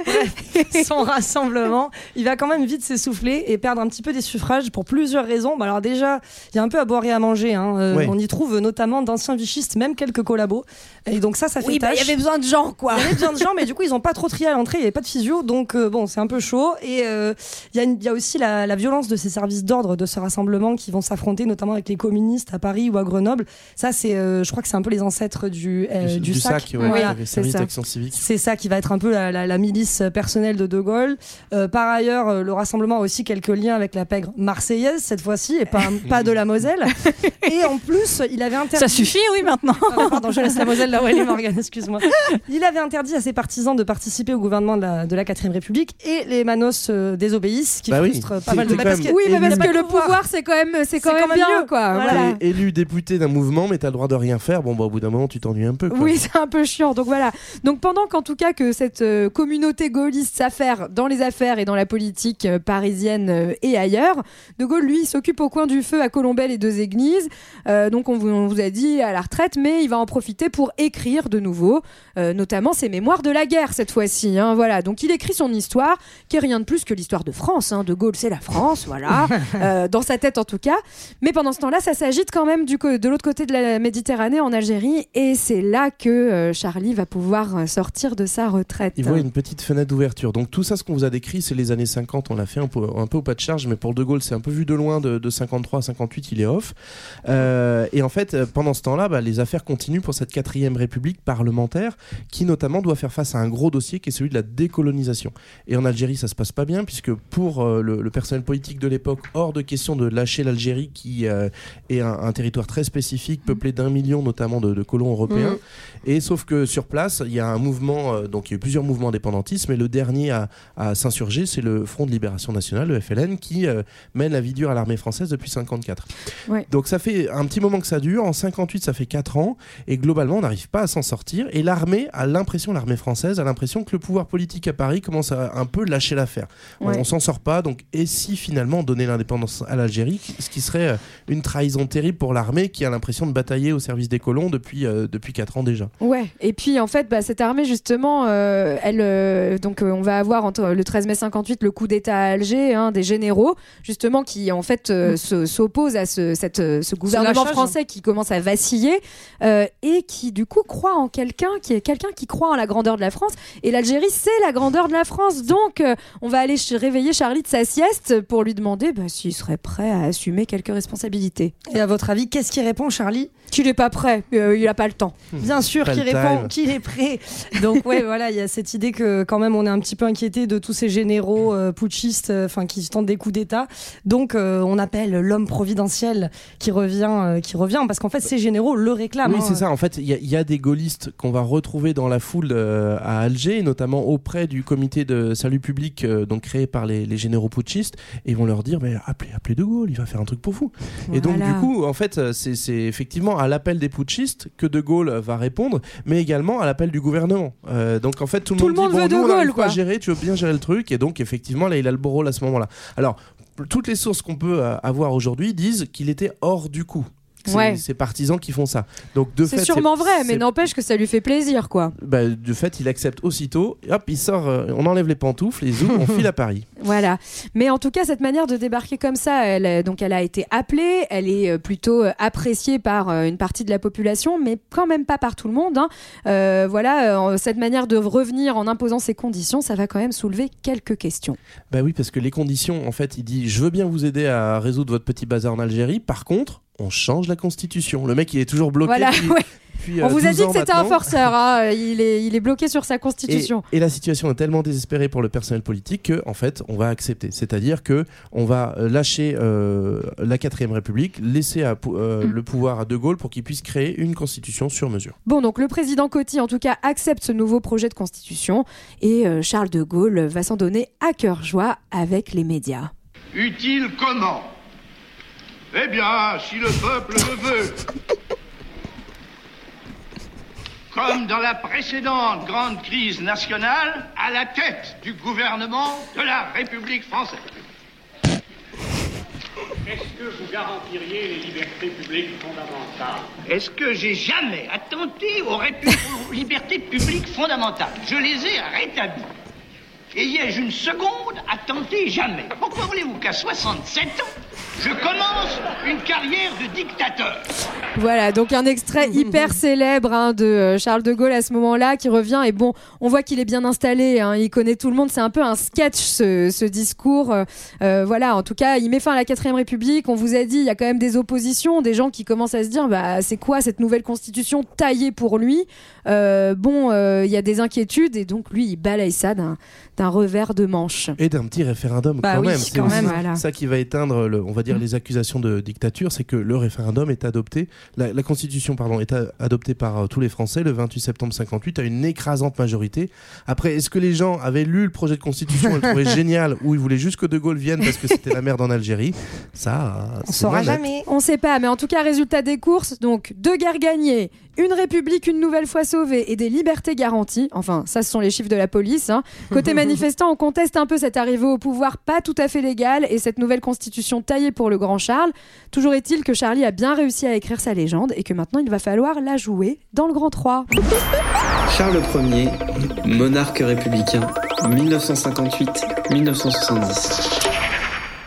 Bref, son rassemblement, il va quand même vite s'essouffler et perdre un petit peu des suffrages pour plusieurs raisons. Bah alors déjà, il y a un peu à boire et à manger. hein. Euh, Oui. On y trouve notamment d'anciens vichistes, même quelques collabos. Et donc ça, ça fait Oui, bah, il y avait besoin de gens, quoi. Il y avait besoin de gens, mais du coup, ils n'ont pas trop trié à l'entrée. Il n'y avait pas de physio, donc euh, bon, c'est un peu chaud. Et euh, il y, a une- il y a aussi la, la violence de ces services d'ordre de ce rassemblement qui vont s'affronter, notamment avec les communistes à Paris ou à Grenoble. Ça, c'est, euh, je crois que c'est un peu les ancêtres du, euh, du, du sac. sac, ouais, Voilà, le c'est ça. d'action civique. C'est ça qui va être un peu la, la- la milice personnelle de De Gaulle. Euh, par ailleurs, euh, le rassemblement a aussi quelques liens avec la pègre marseillaise cette fois-ci et pas, pas de la Moselle. Et en plus, il avait interdit. Ça suffit, oui, maintenant. Ah pardon, je laisse la Moselle là où elle est, Morgane, excuse-moi. Il avait interdit à ses partisans de participer au gouvernement de la, de la 4ème République et les Manos euh, désobéissent, qui Bah oui, pas mal de bah, parce que- Oui, mais parce que le pouvoir, c'est quand même, c'est quand, même quand même bien, mieux. quoi. Voilà. Voilà. T'es élu député d'un mouvement, mais t'as le droit de rien faire. Bon, bah, au bout d'un moment, tu t'ennuies un peu. Quoi. Oui, c'est un peu chiant. Donc voilà. Donc pendant qu'en tout cas que cette euh, communauté gaulliste s'affaire dans les affaires et dans la politique euh, parisienne euh, et ailleurs, De Gaulle lui s'occupe au coin du feu à Colombelles et deux églises. Euh, donc on vous, on vous a dit à la retraite, mais il va en profiter pour écrire de nouveau, euh, notamment ses mémoires de la guerre cette fois-ci. hein. voilà. Donc il écrit son histoire, qui rien de plus que l'histoire de France. hein. De Gaulle, c'est la France, voilà, Euh, dans sa tête en tout cas. Mais pendant ce temps-là, ça s'agite quand même du de l'autre côté de la Méditerranée, en Algérie, et c'est là que euh, Charlie va pouvoir euh, sortir de sa retraite. Il voit une petite fenêtre d'ouverture. Donc tout ça, ce qu'on vous a décrit, c'est les années 50. On l'a fait un peu, un peu au pas de charge, mais pour De Gaulle, c'est un peu vu de loin. De, de 53 à 58, il est off. Euh, et en fait, pendant ce temps-là, bah, les affaires continuent pour cette quatrième république parlementaire, qui notamment doit faire face à un gros dossier qui est celui de la décolonisation. Et en Algérie, ça se passe pas bien, puisque pour euh, le, le personnel politique de l'époque, hors de question de lâcher l'Algérie, qui euh, est un, un territoire très spécifique, peuplé d'un million notamment de, de colons européens. Mhm. Et sauf que sur place, il y a un mouvement, euh, donc il y a eu plusieurs mouvements indépendantistes, mais le dernier à, à s'insurger, c'est le Front de Libération Nationale, le FLN, qui mène la vie dure à l'armée française depuis 54. Ouais. Donc ça fait un petit moment que ça dure. En 58, ça fait 4 ans, et globalement, on n'arrive pas à s'en sortir. Et l'armée a l'impression, l'armée française a l'impression que le pouvoir politique à Paris commence à un peu lâcher l'affaire. On- Ouais. On, s'en sort pas. Donc, et si finalement on donnait l'indépendance à l'Algérie, ce qui serait euh, une trahison terrible pour l'armée qui a l'impression de batailler au service des colons depuis euh, depuis 4 ans déjà. Ouais, et puis en fait, bah, cette armée, justement, euh, elle, euh, donc euh, on va avoir entre le 13 mai 58 le coup d'État à Alger, hein, des généraux, justement, qui en fait euh, se- s'opposent à ce, cette, ce gouvernement lâchage. français qui commence à vaciller euh, et qui du coup croit en quelqu'un, qui est quelqu'un qui croit en la grandeur de la France. Et l'Algérie, c'est la grandeur de la France. Donc, euh, on va aller réveiller Charlie de sa sieste pour lui demander bah, s'il serait prêt à assumer quelques responsabilités. Et à votre avis, qu'est-ce qui répond, Charlie? Qu'il n'est pas prêt, euh, il n'a pas le temps. Bien sûr qu'il répond qu'il est prêt. Donc ouais, voilà, il y a cette idée que quand même on est un petit peu inquiété de tous ces généraux euh, putschistes, euh, enfin qui tentent des coups d'État. Donc euh, on appelle l'homme providentiel qui revient, euh, qui revient parce qu'en fait ces généraux le réclament. Oui, hein. c'est ça. En fait, il y, a- il y a des gaullistes qu'on va retrouver dans la foule euh, à Alger, notamment auprès du comité de salut public euh, donc créé par les, les généraux putschistes, et ils vont leur dire mais appelez, appelez De Gaulle, il va faire un truc pour vous. Et donc du coup, en fait, euh, c'est effectivement à l'appel des putschistes que De Gaulle va répondre, mais également à l'appel du gouvernement. Euh, donc en fait, tout le Tout monde, le monde dit, bon, veut De nous, on Gaulle, quoi. gérer, tu veux bien gérer le truc, et donc effectivement là, il a le beau rôle à ce moment-là. Alors toutes les sources qu'on peut avoir aujourd'hui disent qu'il était hors du coup. C'est Ouais. ses partisans qui font ça. Donc de fait, C'est sûrement vrai, mais n'empêche que ça lui fait plaisir, quoi. bah, de fait, il accepte aussitôt. Hop, il sort. euh, on enlève les pantoufles et zoom, on file à Paris. Voilà. Mais en tout cas, cette manière de débarquer comme ça, elle, euh, donc elle a été appelée, elle est euh, plutôt appréciée par une partie de la population, mais quand même pas par tout le monde. hein. Euh, voilà, cette manière de revenir en imposant ses conditions, ça va quand même soulever quelques questions. Bah oui, parce que les conditions, en fait, il dit je veux bien vous aider à résoudre votre petit bazar en Algérie. Par contre, on change la constitution. Le mec, il est toujours bloqué. Voilà, ouais. On euh, vous a 12 dit que c'était un forceur, hein. il, est, il est bloqué sur sa Et, constitution. et la situation est tellement désespérée pour le personnel politique que, en fait, on va accepter. C'est-à-dire que on va euh, lâcher euh, la quatrième République, laisser à euh, Mm. le pouvoir à De Gaulle pour qu'il puisse créer une constitution sur mesure. Bon, donc le président Coty, en tout cas, accepte ce nouveau projet de constitution et euh, Charles de Gaulle va s'en donner à cœur joie avec les médias. Utile comment? Eh bien, si le peuple le veut. Comme dans la précédente grande crise nationale, à la tête du gouvernement de la République française. Est-ce que vous garantiriez les libertés publiques fondamentales? Est-ce que j'ai jamais attenté aux, aux libertés publiques fondamentales? Je les ai rétablies. Ai-je une seconde à tenter Jamais. Pourquoi voulez-vous qu'à 67 ans, Je commence une carrière de dictateur? Voilà, donc un extrait hyper célèbre hein, de euh, Charles de Gaulle à ce moment-là qui revient. Et bon, on voit qu'il est bien installé, hein, il connaît tout le monde. C'est un peu un sketch ce, ce discours. Euh, euh, voilà, en tout cas, il met fin à la 4ème République. On vous a dit, il y a quand même des oppositions, des gens qui commencent à se dire bah, c'est quoi cette nouvelle constitution taillée pour lui? Euh, Bon, euh, il y a des inquiétudes et donc lui, il balaye ça d'un d'un revers de manche. Et d'un petit référendum Bah quand oui, même. C'est voilà. ça qui va éteindre, le- on va dire, les accusations de dictature, c'est que le référendum est adopté, la, la constitution pardon, est a- adoptée par euh, tous les Français le 28 septembre 58 à une écrasante majorité. Après, est-ce que les gens avaient lu le projet de constitution et le trouvaient génial ou ils voulaient juste que De Gaulle vienne parce que c'était la merde en Algérie? Ça, On saura jamais. On sait pas, mais en tout cas, résultat des courses, donc deux guerres gagnées, une république une nouvelle fois sauvée et des libertés garanties. Enfin, ça, ce sont les chiffres de la police. hein. Côté manifestants, on conteste un peu cette arrivée au pouvoir pas tout à fait légale et cette nouvelle constitution taillée pour le grand Charles. Toujours est-il que Charlie a bien réussi à écrire sa légende et que maintenant il va falloir la jouer dans le grand 3. Charles Ier, monarque républicain, 1958-1970.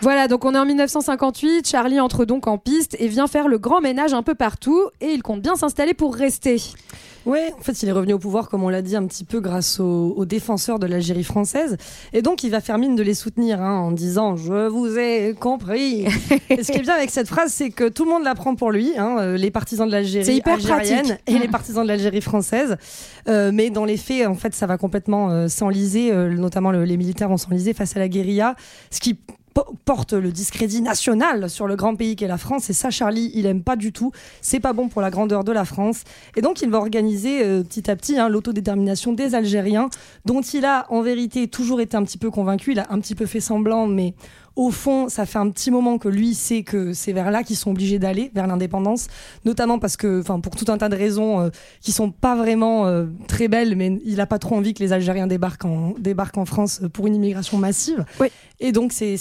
Voilà, donc on est en 1958, Charlie entre donc en piste et vient faire le grand ménage un peu partout et il compte bien s'installer pour rester. Ouais, en fait, il est revenu au pouvoir, comme on l'a dit, un petit peu grâce aux, aux défenseurs de l'Algérie française. Et donc, il va faire mine de les soutenir hein, en disant Je vous ai compris. et ce qui est bien avec cette phrase, c'est que tout le monde la prend pour lui, hein, euh, les partisans de C'est l'Algérie hyper algérienne pratique. et les partisans de l'Algérie française. Euh, mais dans les faits, en fait, ça va complètement euh, s'enliser, euh, notamment le- les militaires vont s'enliser face à la guérilla, ce qui porte le discrédit national sur le grand pays qu'est la France. Et ça Charlie il aime pas du tout. C'est pas bon pour la grandeur de la France. Et donc il va organiser euh, petit à petit hein, l'autodétermination des Algériens dont il a en vérité toujours été un petit peu convaincu. Il a un petit peu fait semblant mais au fond, ça fait un petit moment que lui sait que c'est vers là qu'ils sont obligés d'aller, vers l'indépendance, notamment parce que, enfin, pour tout un tas de raisons euh, qui sont pas vraiment euh, très belles, mais il a pas trop envie que les Algériens débarquent en, débarquent en France pour une immigration massive. Et donc, c'est-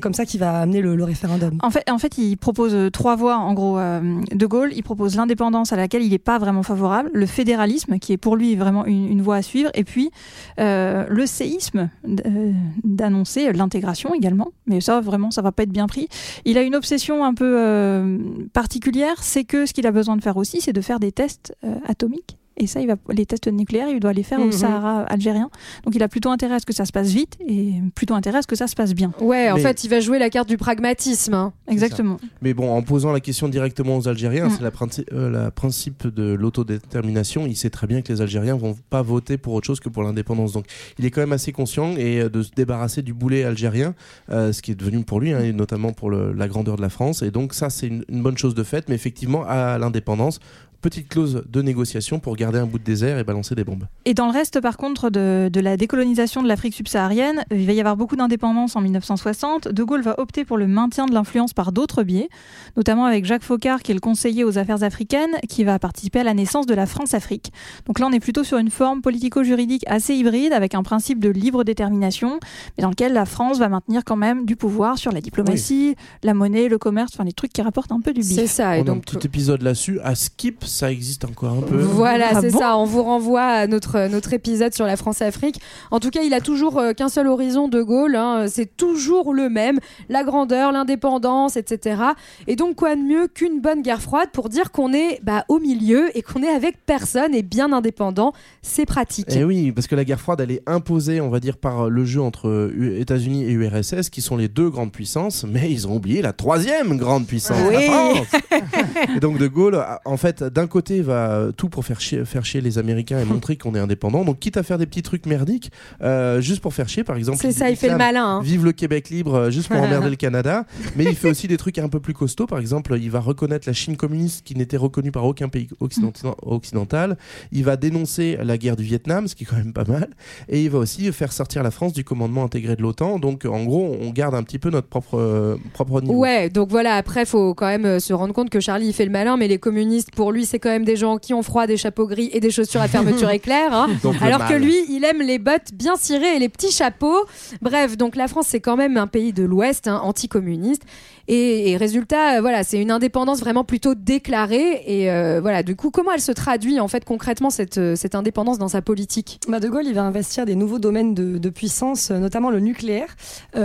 comme ça qu'il va amener le, le référendum. En fait, en fait, il propose euh, trois voies. En gros, euh, De Gaulle, il propose l'indépendance à laquelle il n'est pas vraiment favorable, le fédéralisme qui est pour lui vraiment une, une voie à suivre, et puis euh, le séisme euh, d'annoncer l'intégration également. Mais ça, vraiment, ça va pas être bien pris. Il a une obsession un peu euh, particulière, c'est que ce qu'il a besoin de faire aussi, c'est de faire des tests euh, atomiques. Et ça, il va, les tests nucléaires, il doit les faire Mhm. au Sahara algérien. Donc il a plutôt intérêt à ce que ça se passe vite et plutôt intérêt à ce que ça se passe bien. Ouais, en Mais- fait, il va jouer la carte du pragmatisme. hein. Exactement. Mais bon, en posant la question directement aux Algériens, Mm. c'est la, princi- euh, la principe de l'autodétermination. Il sait très bien que les Algériens vont pas voter pour autre chose que pour l'indépendance. Donc, il est quand même assez conscient et euh, de se débarrasser du boulet algérien, euh, ce qui est devenu pour lui, hein, et notamment pour le- la grandeur de la France. Et donc, ça, c'est une, une bonne chose de fait. Mais effectivement, à l'indépendance, petite clause de négociation pour garder un bout de désert et balancer des bombes. Et dans le reste, par contre, de, de la décolonisation de l'Afrique subsaharienne, il va y avoir beaucoup d'indépendance en 1960. De Gaulle va opter pour le maintien de l'influence par d'autres biais, notamment avec Jacques Faucard, qui est le conseiller aux affaires africaines, qui va participer à la naissance de la France-Afrique. Donc là, on est plutôt sur une forme politico-juridique assez hybride, avec un principe de libre détermination, mais dans lequel la France va maintenir quand même du pouvoir sur la diplomatie, la monnaie, le commerce, enfin des trucs qui rapportent un peu du bif. C'est ça. On Et a un donc, petit épisode là-dessus. À Skip, ça existe encore un peu. Voilà, Ah c'est bon ça. On vous renvoie à notre, notre épisode sur la France-Afrique. En tout cas, il a toujours euh, qu'un seul horizon de Gaulle. hein. C'est toujours le même. La grandeur, l'indépendance, etc. Et donc, quoi de mieux qu'une bonne guerre froide pour dire qu'on est bah, au milieu et qu'on est avec personne et bien indépendant? C'est pratique. Et Eh oui, parce que la guerre froide, elle est imposée, on va dire, par le jeu entre U- États-Unis et URSS, qui sont les deux grandes puissances, mais ils ont oublié la troisième grande puissance, Oui. la France. et donc De Gaulle, en fait, d'un côté, va tout pour faire chier, faire chier les Américains et montrer qu'on est indépendant. Donc, quitte à faire des petits trucs merdiques, euh, juste pour faire chier, par exemple. C'est ça, il fait le malin. hein. Vive le Québec libre, euh, juste pour emmerder le Canada. Mais il fait aussi des trucs un peu plus costauds. Par exemple, il va reconnaître la Chine communiste qui n'était reconnue par aucun pays occident- occidental. Il va dénoncer la guerre du Vietnam, ce qui est quand même pas mal. Et il va aussi faire sortir la France du commandement intégré de l'OTAN. Donc, en gros, on garde un petit peu notre propre, euh, propre niveau. Ouais, donc voilà, après, faut quand même se rendre compte que Charlie, il fait le malin, mais les communistes, pour lui, c'est quand même des gens qui ont froid, des chapeaux gris et des chaussures à fermeture éclair. hein. Alors que lui, il aime les bottes bien cirées et les petits chapeaux. Bref, donc la France, c'est quand même un pays de l'Ouest, hein, anticommuniste. Et, résultat, euh, voilà, c'est une indépendance vraiment plutôt déclarée. Et euh, voilà, du coup, comment elle se traduit en fait concrètement cette, euh, cette indépendance dans sa politique? Bah, de Gaulle, il va investir des nouveaux domaines de, de puissance, notamment le nucléaire.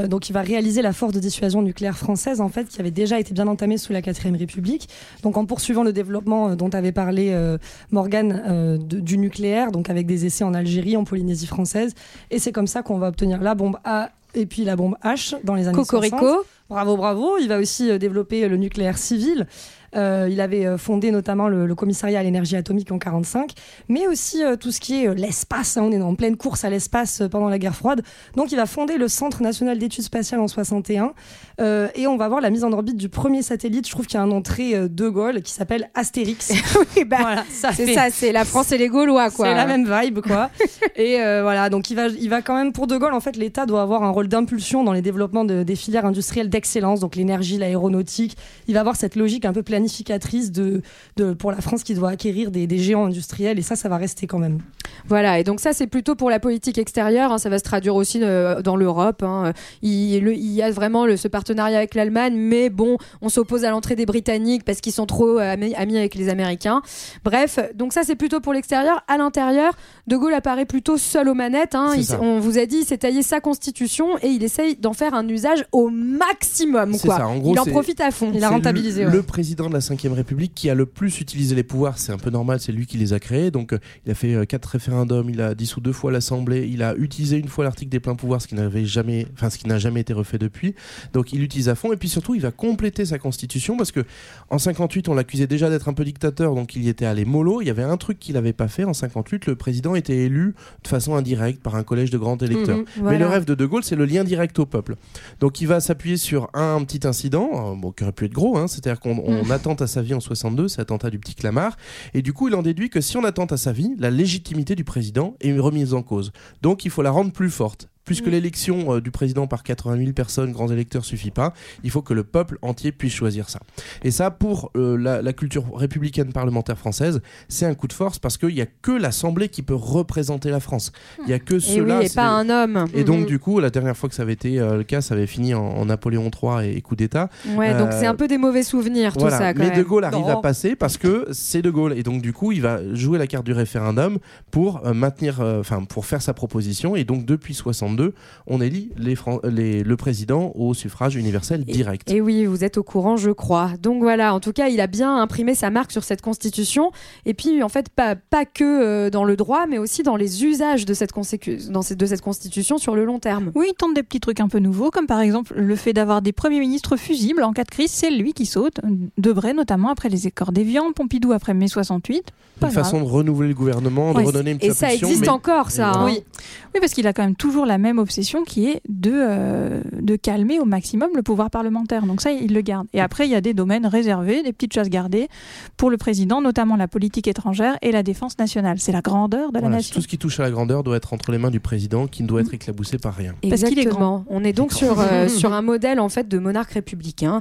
Donc, il va réaliser la force de dissuasion nucléaire française, en fait, qui avait déjà été bien entamée sous la 4ème République. Donc, en poursuivant le développement dont avait parlé euh, Morgane du nucléaire, donc avec des essais en Algérie, en Polynésie française. Et c'est comme ça qu'on va obtenir la bombe A et puis la bombe H dans les années Cocorico. 60. Bravo, bravo. Il va aussi euh, développer le nucléaire civil. Euh, il avait euh, fondé notamment le, le commissariat à l'énergie atomique en 45, mais aussi euh, tout ce qui est euh, l'espace. hein. on est en pleine course à l'espace pendant la guerre froide. Donc il va fonder le Centre national d'études spatiales en 61, euh, et on va voir la mise en orbite du premier satellite. Je trouve qu'il y a un euh, de Gaulle qui s'appelle Astérix. Oui, bah, Voilà, c'est ça, c'est la France et les Gaulois, quoi. c'est la même vibe, quoi. et voilà, donc il va, il va quand même, pour De Gaulle, en fait, l'État doit avoir un rôle d'impulsion dans les développements de- des filières industrielles d'excellence, donc l'énergie, l'aéronautique. Il va avoir cette logique un peu planificatrice de, de, pour la France qui doit acquérir des, des géants industriels, et ça, ça va rester quand même. Voilà, et donc ça c'est plutôt pour la politique extérieure, hein, ça va se traduire aussi euh, dans l'Europe. hein. Il, le- il y a vraiment le- ce partenariat avec l'Allemagne, mais bon, on s'oppose à l'entrée des Britanniques parce qu'ils sont trop euh, amis, amis avec les Américains. Bref, donc ça c'est plutôt pour l'extérieur. À l'intérieur, De Gaulle apparaît plutôt seul aux manettes. hein. Il- on vous a dit, il s'est taillé sa constitution et il essaye d'en faire un usage au maximum. Quoi. ça, en gros, il en profite à fond. Il a rentabilisé. Le, ouais. le président de la 5ème République qui a le plus utilisé les pouvoirs, c'est un peu normal, c'est lui qui les a créés. Donc euh, il a fait euh, quatre référendums, il a dissous deux fois l'Assemblée, il a utilisé une fois l'article des pleins pouvoirs, ce qui n'avait jamais, enfin ce qui n'a jamais été refait depuis. Donc il utilise à fond et puis surtout il va compléter sa constitution parce que en 58 on l'accusait déjà d'être un peu dictateur, donc il y était allé mollo. Il y avait un truc qu'il n'avait pas fait en 58, le président était élu de façon indirecte par un collège de grands électeurs. Mhm, Mais le rêve de De Gaulle, c'est le lien direct au peuple. Donc il va s'appuyer sur un petit incident, euh, bon, qui aurait pu être gros, hein, c'est-à-dire qu'on on attente à sa vie en 62, c'est l'attentat du petit Clamart, et du coup il en déduit que si on attente à sa vie, la légitimité du président est remise en cause. Donc il faut la rendre plus forte. Puisque Mm. l'élection euh, du président par 80 000 personnes, grands électeurs, suffit pas, il faut que le peuple entier puisse choisir ça. Et ça, pour euh, la, la culture républicaine parlementaire française, c'est un coup de force parce qu'il n'y a que l'Assemblée qui peut représenter la France. Il n'y a que Et ceux-là. oui, et pas un homme. et donc, Mhm. du coup, la dernière fois que ça avait été euh, le cas, ça avait fini en, en Napoléon III et, et coup d'État. Ouais, donc c'est un peu des mauvais souvenirs tout Voilà. ça. Quand Mais même. De Gaulle arrive Non. à passer parce que c'est De Gaulle. Et donc, du coup, il va jouer la carte du référendum pour maintenir, enfin, pour faire sa proposition. Et donc, depuis 62, on élit les Fran- les- le président au suffrage universel direct. Et oui, vous êtes au courant, je crois. Donc voilà, en tout cas, il a bien imprimé sa marque sur cette constitution. Et puis, en fait, pas, pas que euh, dans le droit, mais aussi dans les usages de cette, consécu- dans cette- de cette constitution sur le long terme. Oui, il tente des petits trucs un peu nouveaux, comme par exemple le fait d'avoir des premiers ministres fusibles en cas de crise, c'est lui qui saute. Debray notamment après les écorts d'Évian, Pompidou après mai 68. Pas Une grave. façon de renouveler le gouvernement, de Ouais, redonner une Et ça impulsion, existe mais- encore, ça. Hein. Oui. Oui, parce qu'il a quand même toujours la même obsession qui est de, euh, de calmer au maximum le pouvoir parlementaire. Donc ça, il le garde. Et après, il y a des domaines réservés, des petites choses gardées pour le président, notamment la politique étrangère et la défense nationale. C'est la grandeur de la Voilà, nation. tout ce qui touche à la grandeur doit être entre les mains du président qui ne doit être éclaboussé par rien. Parce qu'il est Exactement. On est donc sur, euh, sur un modèle en fait de monarque républicain,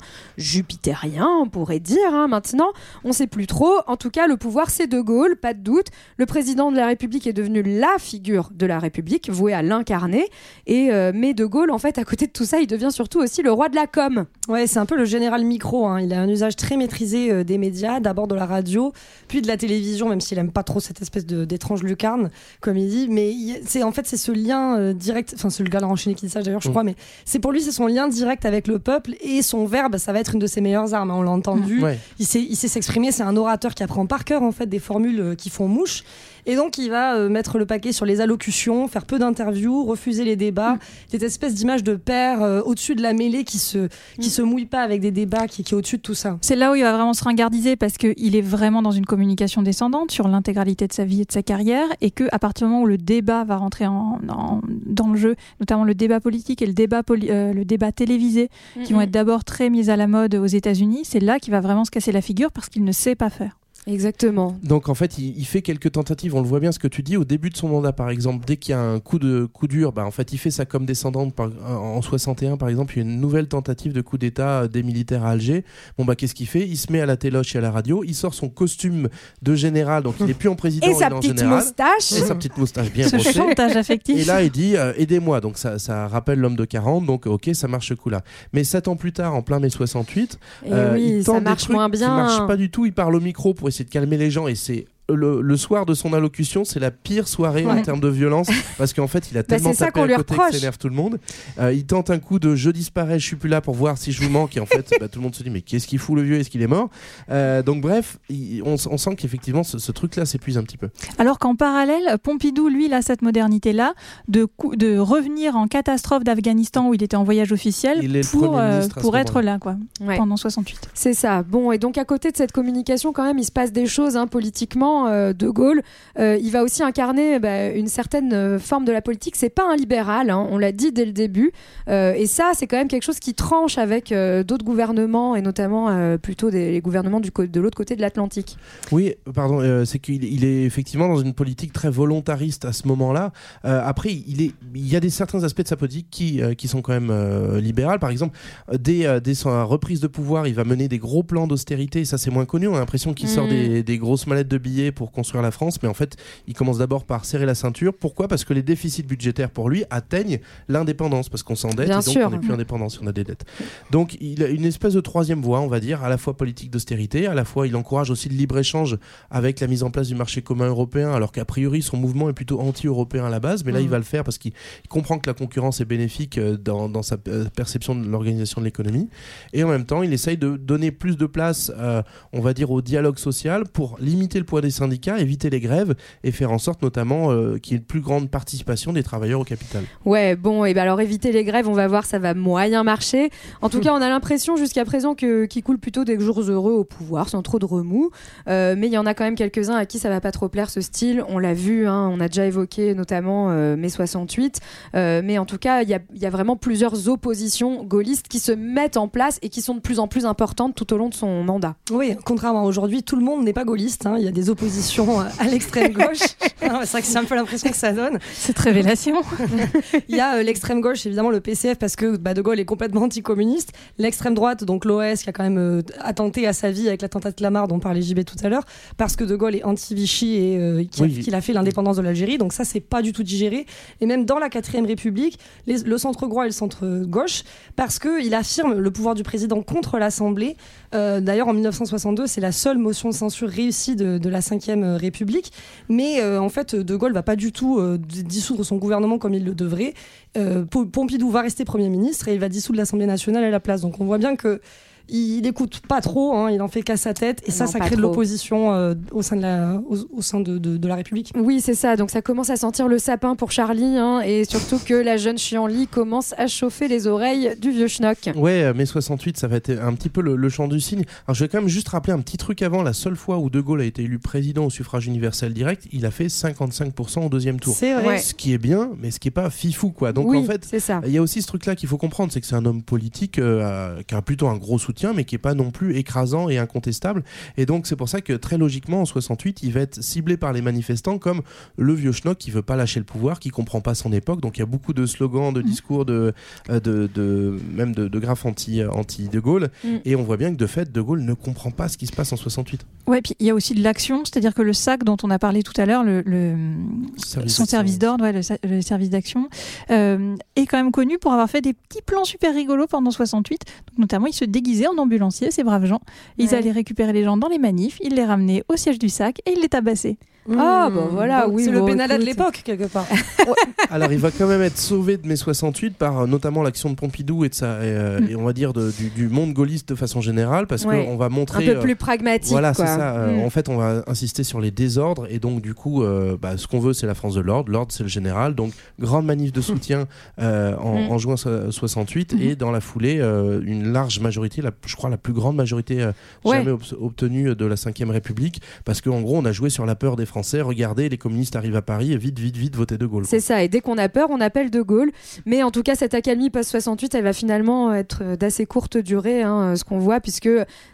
jupitérien, on pourrait dire. hein. Maintenant, on sait plus trop. En tout cas, le pouvoir, c'est De Gaulle, pas de doute. Le président de la République est devenu la figure de la République, voué à l'incarner. Et euh, mais De Gaulle, en fait, à côté de tout ça, il devient surtout aussi le roi de la com. Ouais, c'est un peu le général micro. hein. Il a un usage très maîtrisé euh, des médias, d'abord de la radio, puis de la télévision, même s'il aime pas trop cette espèce de- d'étrange lucarne, comme il dit. Mais c'est en fait c'est ce lien euh, direct. Enfin, c'est le gars enchaîné qui dit ça d'ailleurs, je Mm. crois. Mais c'est pour lui, c'est son lien direct avec le peuple et son verbe, ça va être une de ses meilleures armes. hein, on l'a entendu. Ouais. Il sait, il sait s'exprimer. C'est un orateur qui apprend par cœur en fait des formules euh, qui font mouche. Et donc il va euh, mettre le paquet sur les allocutions, faire peu d'interviews, refuser les débats, cette espèce d'image de père euh, au-dessus de la mêlée qui se qui se mouille pas avec des débats, qui, qui est au-dessus de tout ça. C'est là où il va vraiment se ringardiser parce qu'il est vraiment dans une communication descendante sur l'intégralité de sa vie et de sa carrière et que à partir du moment où le débat va rentrer en, en- dans le jeu, notamment le débat politique et le débat, poli- euh, le débat télévisé, qui vont être d'abord très mis à la mode aux États-Unis, c'est là qu'il va vraiment se casser la figure parce qu'il ne sait pas faire. Exactement. Donc en fait, il, il fait quelques tentatives. On le voit bien ce que tu dis au début de son mandat, par exemple. Dès qu'il y a un coup de coup dur, bah, en fait, il fait ça comme descendante. Par- en 61, par exemple, il y a une nouvelle tentative de coup d'État des militaires à Alger. Bon bah qu'est-ce qu'il fait? Il se met à la téloche et à la radio. Il sort son costume de général, donc il est plus en président, Et il sa est en petite général. moustache. Et sa petite moustache bien Ce brossée. chantage affectif. Et là, il dit euh, aidez-moi. Donc ça, ça rappelle l'homme de 40. Donc ok, ça marche ce coup-là. Mais sept ans plus tard, en plein mai 68, Et euh, oui, il ça tente des marche trucs moins qui bien. marchent pas du tout. Il parle au micro pour essayer de calmer les gens et c'est le, le soir de son allocution, c'est la pire soirée en termes de violence parce qu'en fait, il a Bah, tellement ça tapé qu'on à lui côté reproche. que ça énerve tout le monde. Euh, il tente un coup de je disparais, je suis plus là pour voir si je vous manque et en fait, bah, tout le monde se dit mais qu'est-ce qu'il fout le vieux Est-ce qu'il est mort? Euh, Donc bref, il- on, on sent qu'effectivement ce, ce truc-là s'épuise un petit peu. Alors qu'en parallèle, Pompidou, lui, il a cette modernité-là de, revenir en catastrophe d'Afghanistan où il était en voyage officiel Il est le pour, Premier euh, pour être là, quoi, Ouais. pendant 68. C'est ça. Bon, et donc à côté de cette communication, quand même, il se passe des choses hein, politiquement. Euh, de Gaulle, euh, il va aussi incarner bah, une certaine euh, forme de la politique. C'est pas un libéral, hein, on l'a dit dès le début. Et ça, c'est quand même quelque chose qui tranche avec d'autres gouvernements, et notamment plutôt des les gouvernements du de l'autre côté de l'Atlantique. Oui, pardon, c'est qu'il il est effectivement dans une politique très volontariste à ce moment-là. Après, il, est, il y a des certains aspects de sa politique qui, qui sont quand même libérales. Par exemple, dès, dès sa reprise de pouvoir, il va mener des gros plans d'austérité. Ça, c'est moins connu. On a l'impression qu'il sort Mhm. des, des grosses mallettes de billets pour construire la France, mais en fait, il commence d'abord par serrer la ceinture. Pourquoi? Parce que les déficits budgétaires pour lui atteignent l'indépendance, parce qu'on s'endette et donc sûr. on n'est plus indépendant si on a des dettes. Donc, il a une espèce de troisième voie, on va dire, à la fois politique d'austérité, à la fois il encourage aussi le libre-échange avec la mise en place du marché commun européen, alors qu'a priori son mouvement est plutôt anti-européen à la base, mais là Mhm. il va le faire parce qu'il il comprend que la concurrence est bénéfique euh, dans, dans sa euh, perception de l'organisation de l'économie. Et en même temps, il essaye de donner plus de place, euh, on va dire, au dialogue social pour limiter le poids des syndicats, éviter les grèves et faire en sorte notamment euh, qu'il y ait une plus grande participation des travailleurs au capital. Ouais, bon, et ben alors éviter les grèves, on va voir, ça va moyen marcher. En tout cas, on a l'impression jusqu'à présent que qu'il coule plutôt des jours heureux au pouvoir, sans trop de remous. Euh, mais il y en a quand même quelques-uns à qui ça va pas trop plaire ce style. On l'a vu, hein, on a déjà évoqué notamment euh, mai 68. Euh, mais en tout cas, il y a, il y a vraiment plusieurs oppositions gaullistes qui se mettent en place et qui sont de plus en plus importantes tout au long de son mandat. Oui, contrairement à aujourd'hui, tout le monde n'est pas gaulliste. hein. Il y a des oppositions euh, à l'extrême gauche. C'est vrai que c'est un peu l'impression que ça donne. Cette révélation. Il y a euh, l'extrême gauche, évidemment, le PCF, parce que bah, De Gaulle est complètement anticommuniste. L'extrême droite, donc l'OS, qui a quand même euh, attenté à sa vie avec l'attentat de Clamart, dont parlait JB tout à l'heure, parce que De Gaulle est anti-Vichy et euh, qui a- Oui. qu'il a fait l'indépendance de l'Algérie. Donc ça, c'est pas du tout digéré. Et même dans la 4ème République, les- le centre droit et le centre gauche, parce qu'il affirme le pouvoir du président contre l'Assemblée. Euh, D'ailleurs, en 1962, c'est la seule motion de censure réussie de, de la 5ème République. Mais euh, en fait, De Gaulle va pas du tout euh, dissoudre son gouvernement comme il le devrait. Euh, Po- Pompidou va rester Premier ministre et il va dissoudre l'Assemblée nationale à la place. Donc on voit bien que il n'écoute pas trop, hein, il en fait qu'à sa tête, et ça, Non, ça crée de l'opposition euh, au sein, de la, au, au sein de, de- de la République. Oui, c'est ça. Donc ça commence à sentir le sapin pour Charlie, hein, et surtout que la jeune Chianli commence à chauffer les oreilles du vieux schnock. Ouais, euh, mai 68, ça va être un petit peu le, le chant du cygne. Alors je vais quand même juste rappeler un petit truc avant. La seule fois où De Gaulle a été élu président au suffrage universel direct, il a fait 55% au deuxième tour. C'est vrai. Ce qui est bien, mais ce qui est pas fifou quoi. Donc oui, en fait, c'est ça. il y a aussi ce truc-là qu'il faut comprendre, c'est que c'est un homme politique euh, qui a plutôt un gros soutien, mais qui est pas non plus écrasant et incontestable. Et donc c'est pour ça que très logiquement en 68, il va être ciblé par les manifestants comme le vieux schnock qui veut pas lâcher le pouvoir, qui comprend pas son époque. Donc il y a beaucoup de slogans, de discours, de, euh, de, de- même de, de graphes anti, anti De Gaulle. Mm. Et on voit bien que de fait, De Gaulle ne comprend pas ce qui se passe en 68. Ouais, puis il y a aussi de l'action, c'est-à-dire que le SAC dont on a parlé tout à l'heure, le, le- Service son service d'ordre, ouais, le, le service d'action, euh, est quand même connu pour avoir fait des petits plans super rigolos pendant 68. Donc, notamment, ils se en ambulanciers, ces braves gens. Ils Ouais. allaient récupérer les gens dans les manifs, ils les ramenaient au siège du SAC et ils les tabassaient. Ah, bah voilà, oui, C'est bon, le Benalla de l'époque, quelque part. Alors il va quand même être sauvé de mai 68 par euh, notamment l'action de Pompidou et de sa, et, euh, Mm. et on va dire de- du, du monde gaulliste de façon générale parce Ouais. qu'on va Un montrer peu euh, plus pragmatique. Voilà, c'est ça. Euh, Mm. En fait, on va insister sur les désordres et donc du coup, euh, bah, ce qu'on veut, c'est la France de l'ordre. L'ordre, c'est le général. Donc, grande manif de soutien euh, en, en juin so- 68 Mhm. et dans la foulée, euh, une large majorité, la, je crois la plus grande majorité euh, Ouais. jamais obtenue de la 5ème République, parce qu'en gros, on a joué sur la peur des Français, regardez, les communistes arrivent à Paris, vite, vite, vite, votez De Gaulle. C'est ça, et dès qu'on a peur, on appelle De Gaulle. Mais en tout cas, cette accalmie post-68, elle va finalement être d'assez courte durée, hein, ce qu'on voit, puisque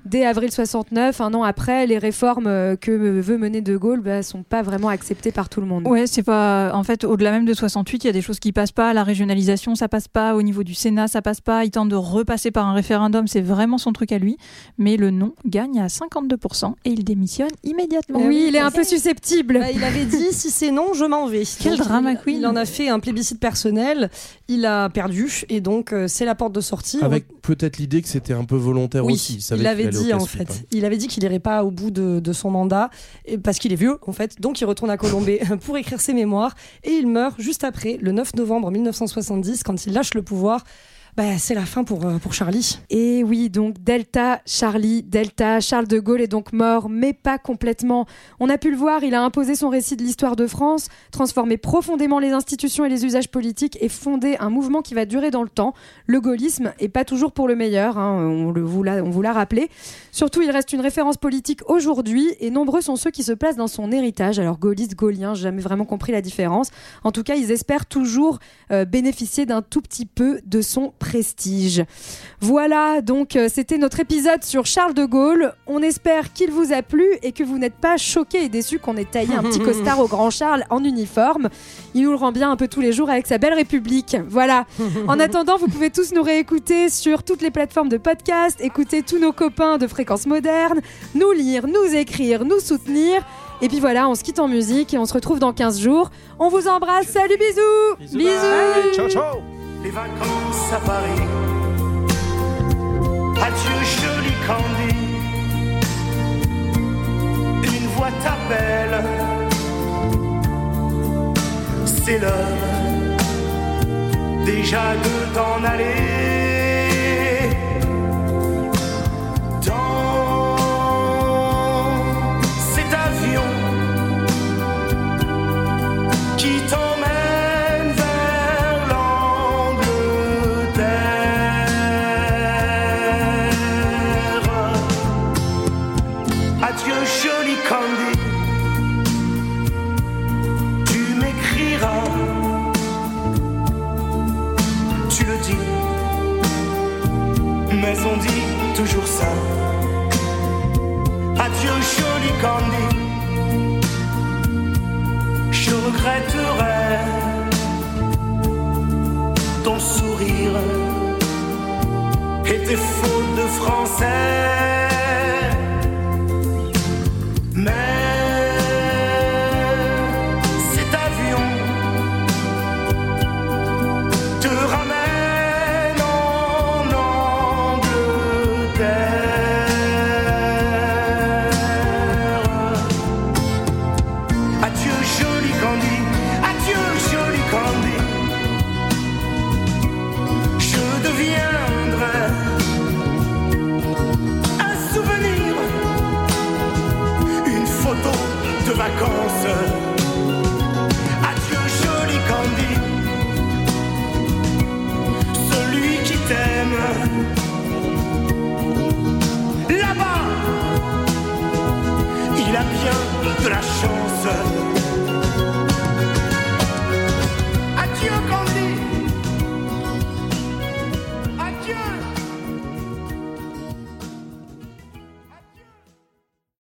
dès avril 69, un an après, les réformes que veut mener De Gaulle bah, sont pas vraiment acceptées par tout le monde. Ouais, c'est pas. En fait, au-delà même de 68, il y a des choses qui passent pas. La régionalisation, ça passe pas. Au niveau du Sénat, ça passe pas. Il tente de repasser par un référendum, c'est vraiment son truc à lui. Mais le non gagne à 52% et il démissionne immédiatement. Oui, il est un peu susceptible. Bah, il avait dit si c'est non, je m'en vais. Quel Donc, drama il, queen. Il en a fait un plébiscite personnel. Il a perdu et donc euh, c'est la porte de sortie. Avec peut-être l'idée que c'était un peu volontaire Oui, aussi. il, savait avait dit en fait. hein. Il avait dit qu'il irait pas au bout de, de son mandat et parce qu'il est vieux en fait. Donc il retourne à Colombey pour écrire ses mémoires et il meurt juste après, le 9 novembre 1970, quand il lâche le pouvoir. Bah, c'est la fin pour, euh, pour Charlie. Et oui, donc Delta, Charlie, Delta, Charles de Gaulle est donc mort, mais pas complètement. On a pu le voir, il a imposé son récit de l'histoire de France, transformé profondément les institutions et les usages politiques et fondé un mouvement qui va durer dans le temps. Le gaullisme est pas toujours pour le meilleur, hein, on, le, vous l'a, on vous l'a rappelé. Surtout, il reste une référence politique aujourd'hui et nombreux sont ceux qui se placent dans son héritage. Alors gaulliste, gaullien, j'ai jamais vraiment compris la différence. En tout cas, ils espèrent toujours euh, bénéficier d'un tout petit peu de son prestige. Voilà, donc euh, c'était notre épisode sur Charles de Gaulle. On espère qu'il vous a plu et que vous n'êtes pas choqués et déçus qu'on ait taillé un petit costard au grand Charles en uniforme. Il nous le rend bien un peu tous les jours avec sa belle République. Voilà. En attendant, vous pouvez tous nous réécouter sur toutes les plateformes de podcast, écouter tous nos copains de fréquences modernes, nous lire, nous écrire, nous soutenir. Et puis voilà, on se quitte en musique et on se retrouve dans 15 jours. On vous embrasse. Salut, bisous. Bisous. Allez, ciao, ciao. Les vacances à Paris. Adieu, joli Candy. Une voix t'appelle. C'est l'heure déjà de t'en aller. Dans cet avion qui t'emmène